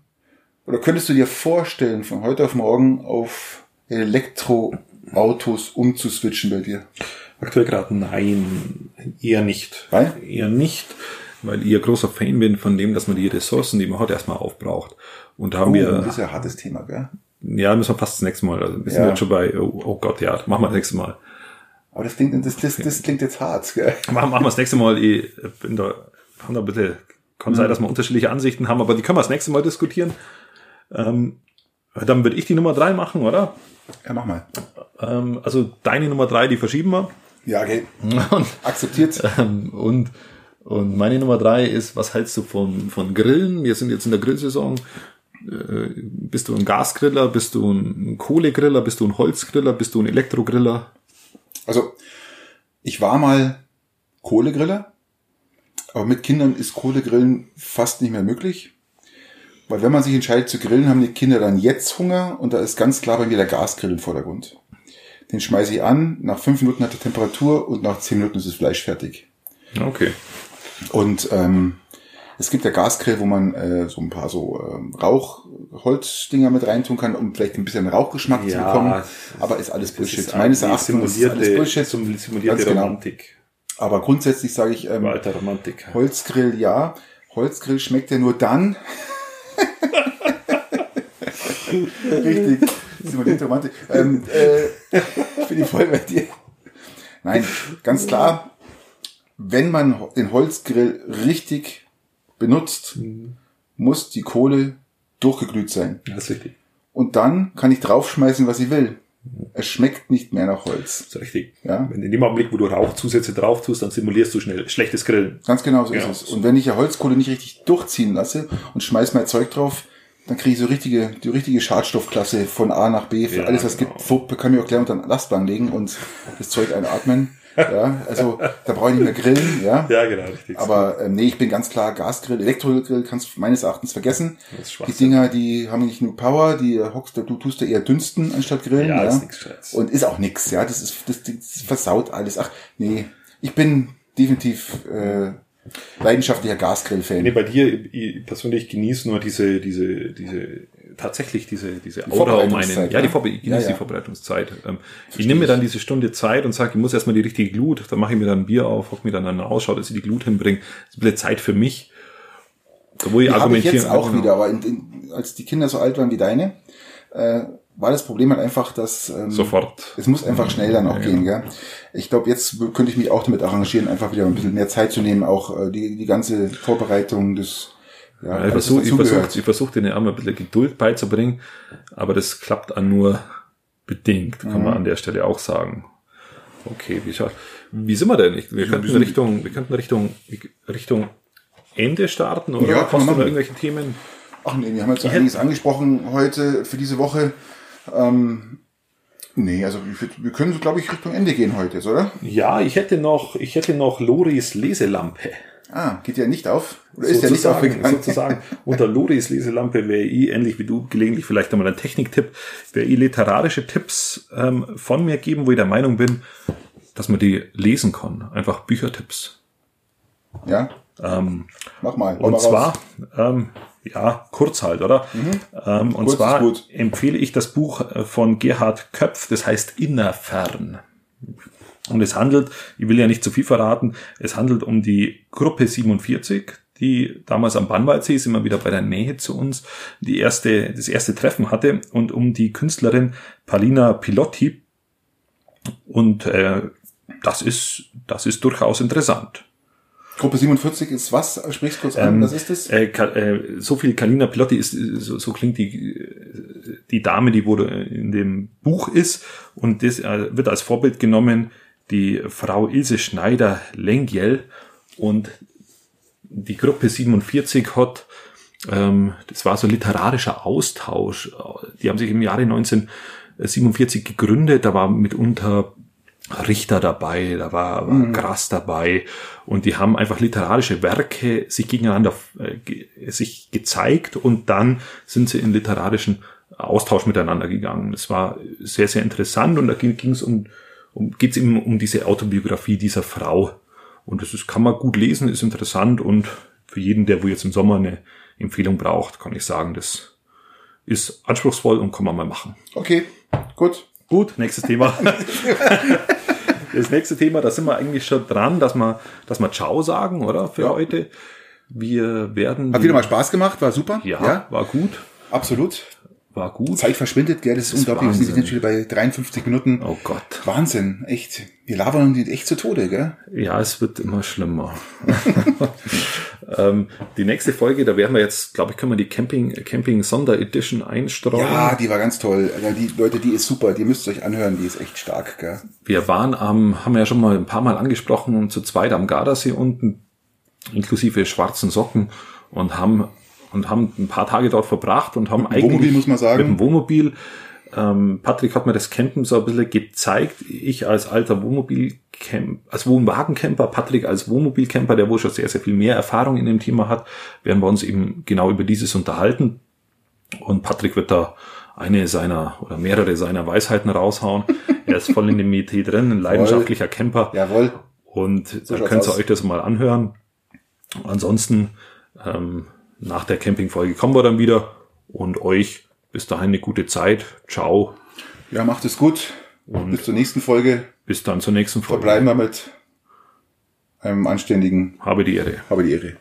oder könntest du dir vorstellen, von heute auf morgen auf Elektroautos umzuswitchen bei dir? Aktuell gerade nein, eher nicht. Weil? Eher nicht, weil ich ein großer Fan bin von dem, dass man die Ressourcen, die man hat, erstmal aufbraucht. Und da haben Oh, wir, das ist ja ein hartes Thema, gell? ja, müssen wir fast das nächste Mal. Also wir sind Ja. jetzt schon bei, oh, oh Gott, ja, machen wir das nächste Mal. Aber das klingt, das, das, das klingt jetzt hart, gell? Machen, machen wir das nächste Mal. Ich bin da, haben da bitte, kann sein, dass wir unterschiedliche Ansichten haben, aber die können wir das nächste Mal diskutieren. Ähm, dann würde ich die Nummer drei machen, oder? Ja, mach mal. Ähm, also deine Nummer drei, die verschieben wir. Ja, okay. [laughs] Und, Akzeptiert. ähm, und, und meine Nummer drei ist, was hältst du von, von Grillen? Wir sind jetzt in der Grillsaison. Äh, bist du ein Gasgriller? Bist du ein Kohlegriller? Bist du ein Holzgriller? Bist du ein Elektrogriller? Also, ich war mal Kohlegriller, aber mit Kindern ist Kohlegrillen fast nicht mehr möglich. Weil wenn man sich entscheidet zu grillen, haben die Kinder dann jetzt Hunger und da ist ganz klar bei mir der Gasgrill im Vordergrund. Den schmeiße ich an, nach fünf Minuten hat er Temperatur und nach zehn Minuten ist das Fleisch fertig. Okay. Und ähm, es gibt ja Gasgrill, wo man äh, so ein paar so ähm, Rauchholzdinger mit reintun kann, um vielleicht ein bisschen Rauchgeschmack zu Ja, bekommen. Aber ist alles Bullshit. ist Meines Erachtens ist alles Bullshit. simulierte Ganz genau. Romantik. Aber grundsätzlich sage ich, ähm, Alter Romantik. Holzgrill ja. Holzgrill schmeckt ja nur dann. Richtig. Simulierte Romantik. Ähm, äh, bin ich voll bei dir. Nein, ganz klar, wenn man den Holzgrill richtig benutzt, muss die Kohle durchgeglüht sein. Das ist richtig. Und dann kann ich draufschmeißen, was ich will. Es schmeckt nicht mehr nach Holz. Das ist richtig. Ja. Wenn in dem Augenblick, wo du Rauchzusätze drauf tust, dann simulierst du schnell schlechtes Grillen. Ganz genau so Ja. ist es. Und wenn ich ja Holzkohle nicht richtig durchziehen lasse und schmeiß mein Zeug drauf, dann kriege ich so richtige, die richtige Schadstoffklasse von A nach B für Ja, alles, was es genau. gibt. Fupp, kann mir auch gleich unter den Lastwagen legen und das Zeug einatmen. Ja, also da brauche ich nicht mehr grillen, ja. Ja, genau, richtig. Aber ähm, nee, ich bin ganz klar Gasgrill, Elektrogrill kannst du meines Erachtens vergessen. Das ist Die. Dinger, die haben nicht nur Power, die hockst du, du tust da eher dünsten anstatt grillen. Ja, Ja, ist nix Gescheites. Und ist auch nix, ja. Das ist, das, das versaut alles. Ach, nee. Ich bin definitiv äh, leidenschaftlicher Gasgrill-Fan. Nee, bei dir, ich persönlich genieße nur diese, diese, diese, tatsächlich diese, diese Aura um einen. Ja, die. Vorbe ich Ja, ja. die Vorbereitungszeit. Ähm, ich nehme mir dann diese Stunde Zeit und sage, ich muss erstmal die richtige Glut, dann mache ich mir dann ein Bier auf, hock mir dann an Ausschau, dass ich die Glut hinbringe. Das ist ein bisschen Zeit für mich. Wo ich Die habe ich argumentieren jetzt auch genau. wieder, aber in, in, als die Kinder so alt waren wie deine, äh, war das Problem halt einfach, dass ähm, Sofort. es muss einfach schnell dann auch Ja, gehen. Gell? Ich glaube, jetzt könnte ich mich auch damit arrangieren, einfach wieder ein bisschen mehr Zeit zu nehmen, auch äh, die, die ganze Vorbereitung des ja, ich versuche ich versuch, ich versuch denen auch mal ein bisschen Geduld beizubringen, aber das klappt an nur bedingt, kann Mhm. man an der Stelle auch sagen. Okay, wie, scha- wie sind wir denn? Wir könnten Richtung, wir könnten Richtung, Richtung Ende starten oder Ja, hast du machen. irgendwelche Themen? Ach nee, wir haben jetzt einiges angesprochen heute für diese Woche. Ähm, nee, also wir können, glaube ich, Richtung Ende gehen heute, oder? Ja, ich hätte noch, ich hätte noch Loris Leselampe. Ah, geht ja nicht auf? Oder ist ja nicht sozusagen, aufgegangen? [laughs] sozusagen unter Loris Leselampe wäre ich, ähnlich wie du, gelegentlich vielleicht einmal ein Techniktipp, wäre ich literarische Tipps ähm, von mir geben, wo ich der Meinung bin, dass man die lesen kann. Einfach Büchertipps. Ja, Ähm, mach mal. hau mal und raus. zwar, ähm, ja, kurz halt, oder? Ähm, und Kurz zwar empfehle ich das Buch äh, von Gerhard Köpf, das heißt Innerfern. Und es handelt, ich will ja nicht zu viel verraten, es handelt um die Gruppe 47, die damals am Bannwaldsee, ist immer wieder bei der Nähe zu uns, die erste, das erste Treffen hatte und um die Künstlerin Palina Pilotti. Und äh, das ist, das ist durchaus interessant. Gruppe 47 ist was? Sprichst kurz an, Ähm, was ist das? Äh, äh, so viel Kalina Pilotti ist, so, so klingt die, die Dame, die wurde in dem Buch ist und das äh, wird als Vorbild genommen die Frau Ilse Schneider-Lengiel und die Gruppe 47 hat, ähm, das war so ein literarischer Austausch. Die haben sich im Jahre 1947 gegründet, da war mitunter Richter dabei, da war, war Grass dabei. Und die haben einfach literarische Werke sich gegeneinander äh, sich gezeigt. Und dann sind sie in literarischen Austausch miteinander gegangen. Das war sehr, sehr interessant. Und da ging es um, um geht es eben um diese Autobiografie dieser Frau. Und das ist, kann man gut lesen, ist interessant und für jeden, der wo jetzt im Sommer eine Empfehlung braucht, kann ich sagen, das ist anspruchsvoll und kann man mal machen. Okay, gut. Gut, nächstes Thema. [laughs] Das nächste Thema, da sind wir eigentlich schon dran, dass wir, dass wir Ciao sagen, oder? Für Ja. heute. Wir werden. Hat wieder mal Spaß gemacht, war super. ja, war gut. absolut. War gut. Zeit verschwindet, gell, das ist unglaublich. Wir sind Wahnsinn. jetzt wieder bei 53 Minuten. Oh Gott. Wahnsinn, echt. Wir labern uns echt zu Tode, gell? Ja, es wird immer schlimmer. [laughs] ähm, die nächste Folge, da werden wir jetzt, glaube ich, können wir die Camping, Camping Sonderedition einstreuen. Ja, die war ganz toll. Also Die Leute, die ist super, die müsst ihr euch anhören, die ist echt stark, gell? Wir waren am, haben wir ja schon mal ein paar Mal angesprochen, zu zweit am Gardasee unten, inklusive schwarzen Socken und haben und haben ein paar Tage dort verbracht und haben eigentlich Wohnmobil, muss man sagen. mit dem Wohnmobil Ähm, Patrick hat mir das Campen so ein bisschen gezeigt. Ich als alter Wohnmobilcamp, als Wohnwagencamper, Patrick als Wohnmobilcamper, der wohl schon sehr, sehr viel mehr Erfahrung in dem Thema hat, werden wir uns eben genau über dieses unterhalten. Und Patrick wird da eine seiner oder mehrere seiner Weisheiten raushauen. er ist voll in dem Metier drin, ein leidenschaftlicher Camper. Jawohl. Und so da könnt ihr euch das mal anhören. Ansonsten, ähm, nach der Campingfolge kommen wir dann wieder und euch bis dahin eine gute Zeit. Ciao. Ja, macht es gut. Und bis zur nächsten Folge. Bis dann zur nächsten Folge. Verbleiben wir mit einem anständigen. Habe die Ehre. Habe die Ehre.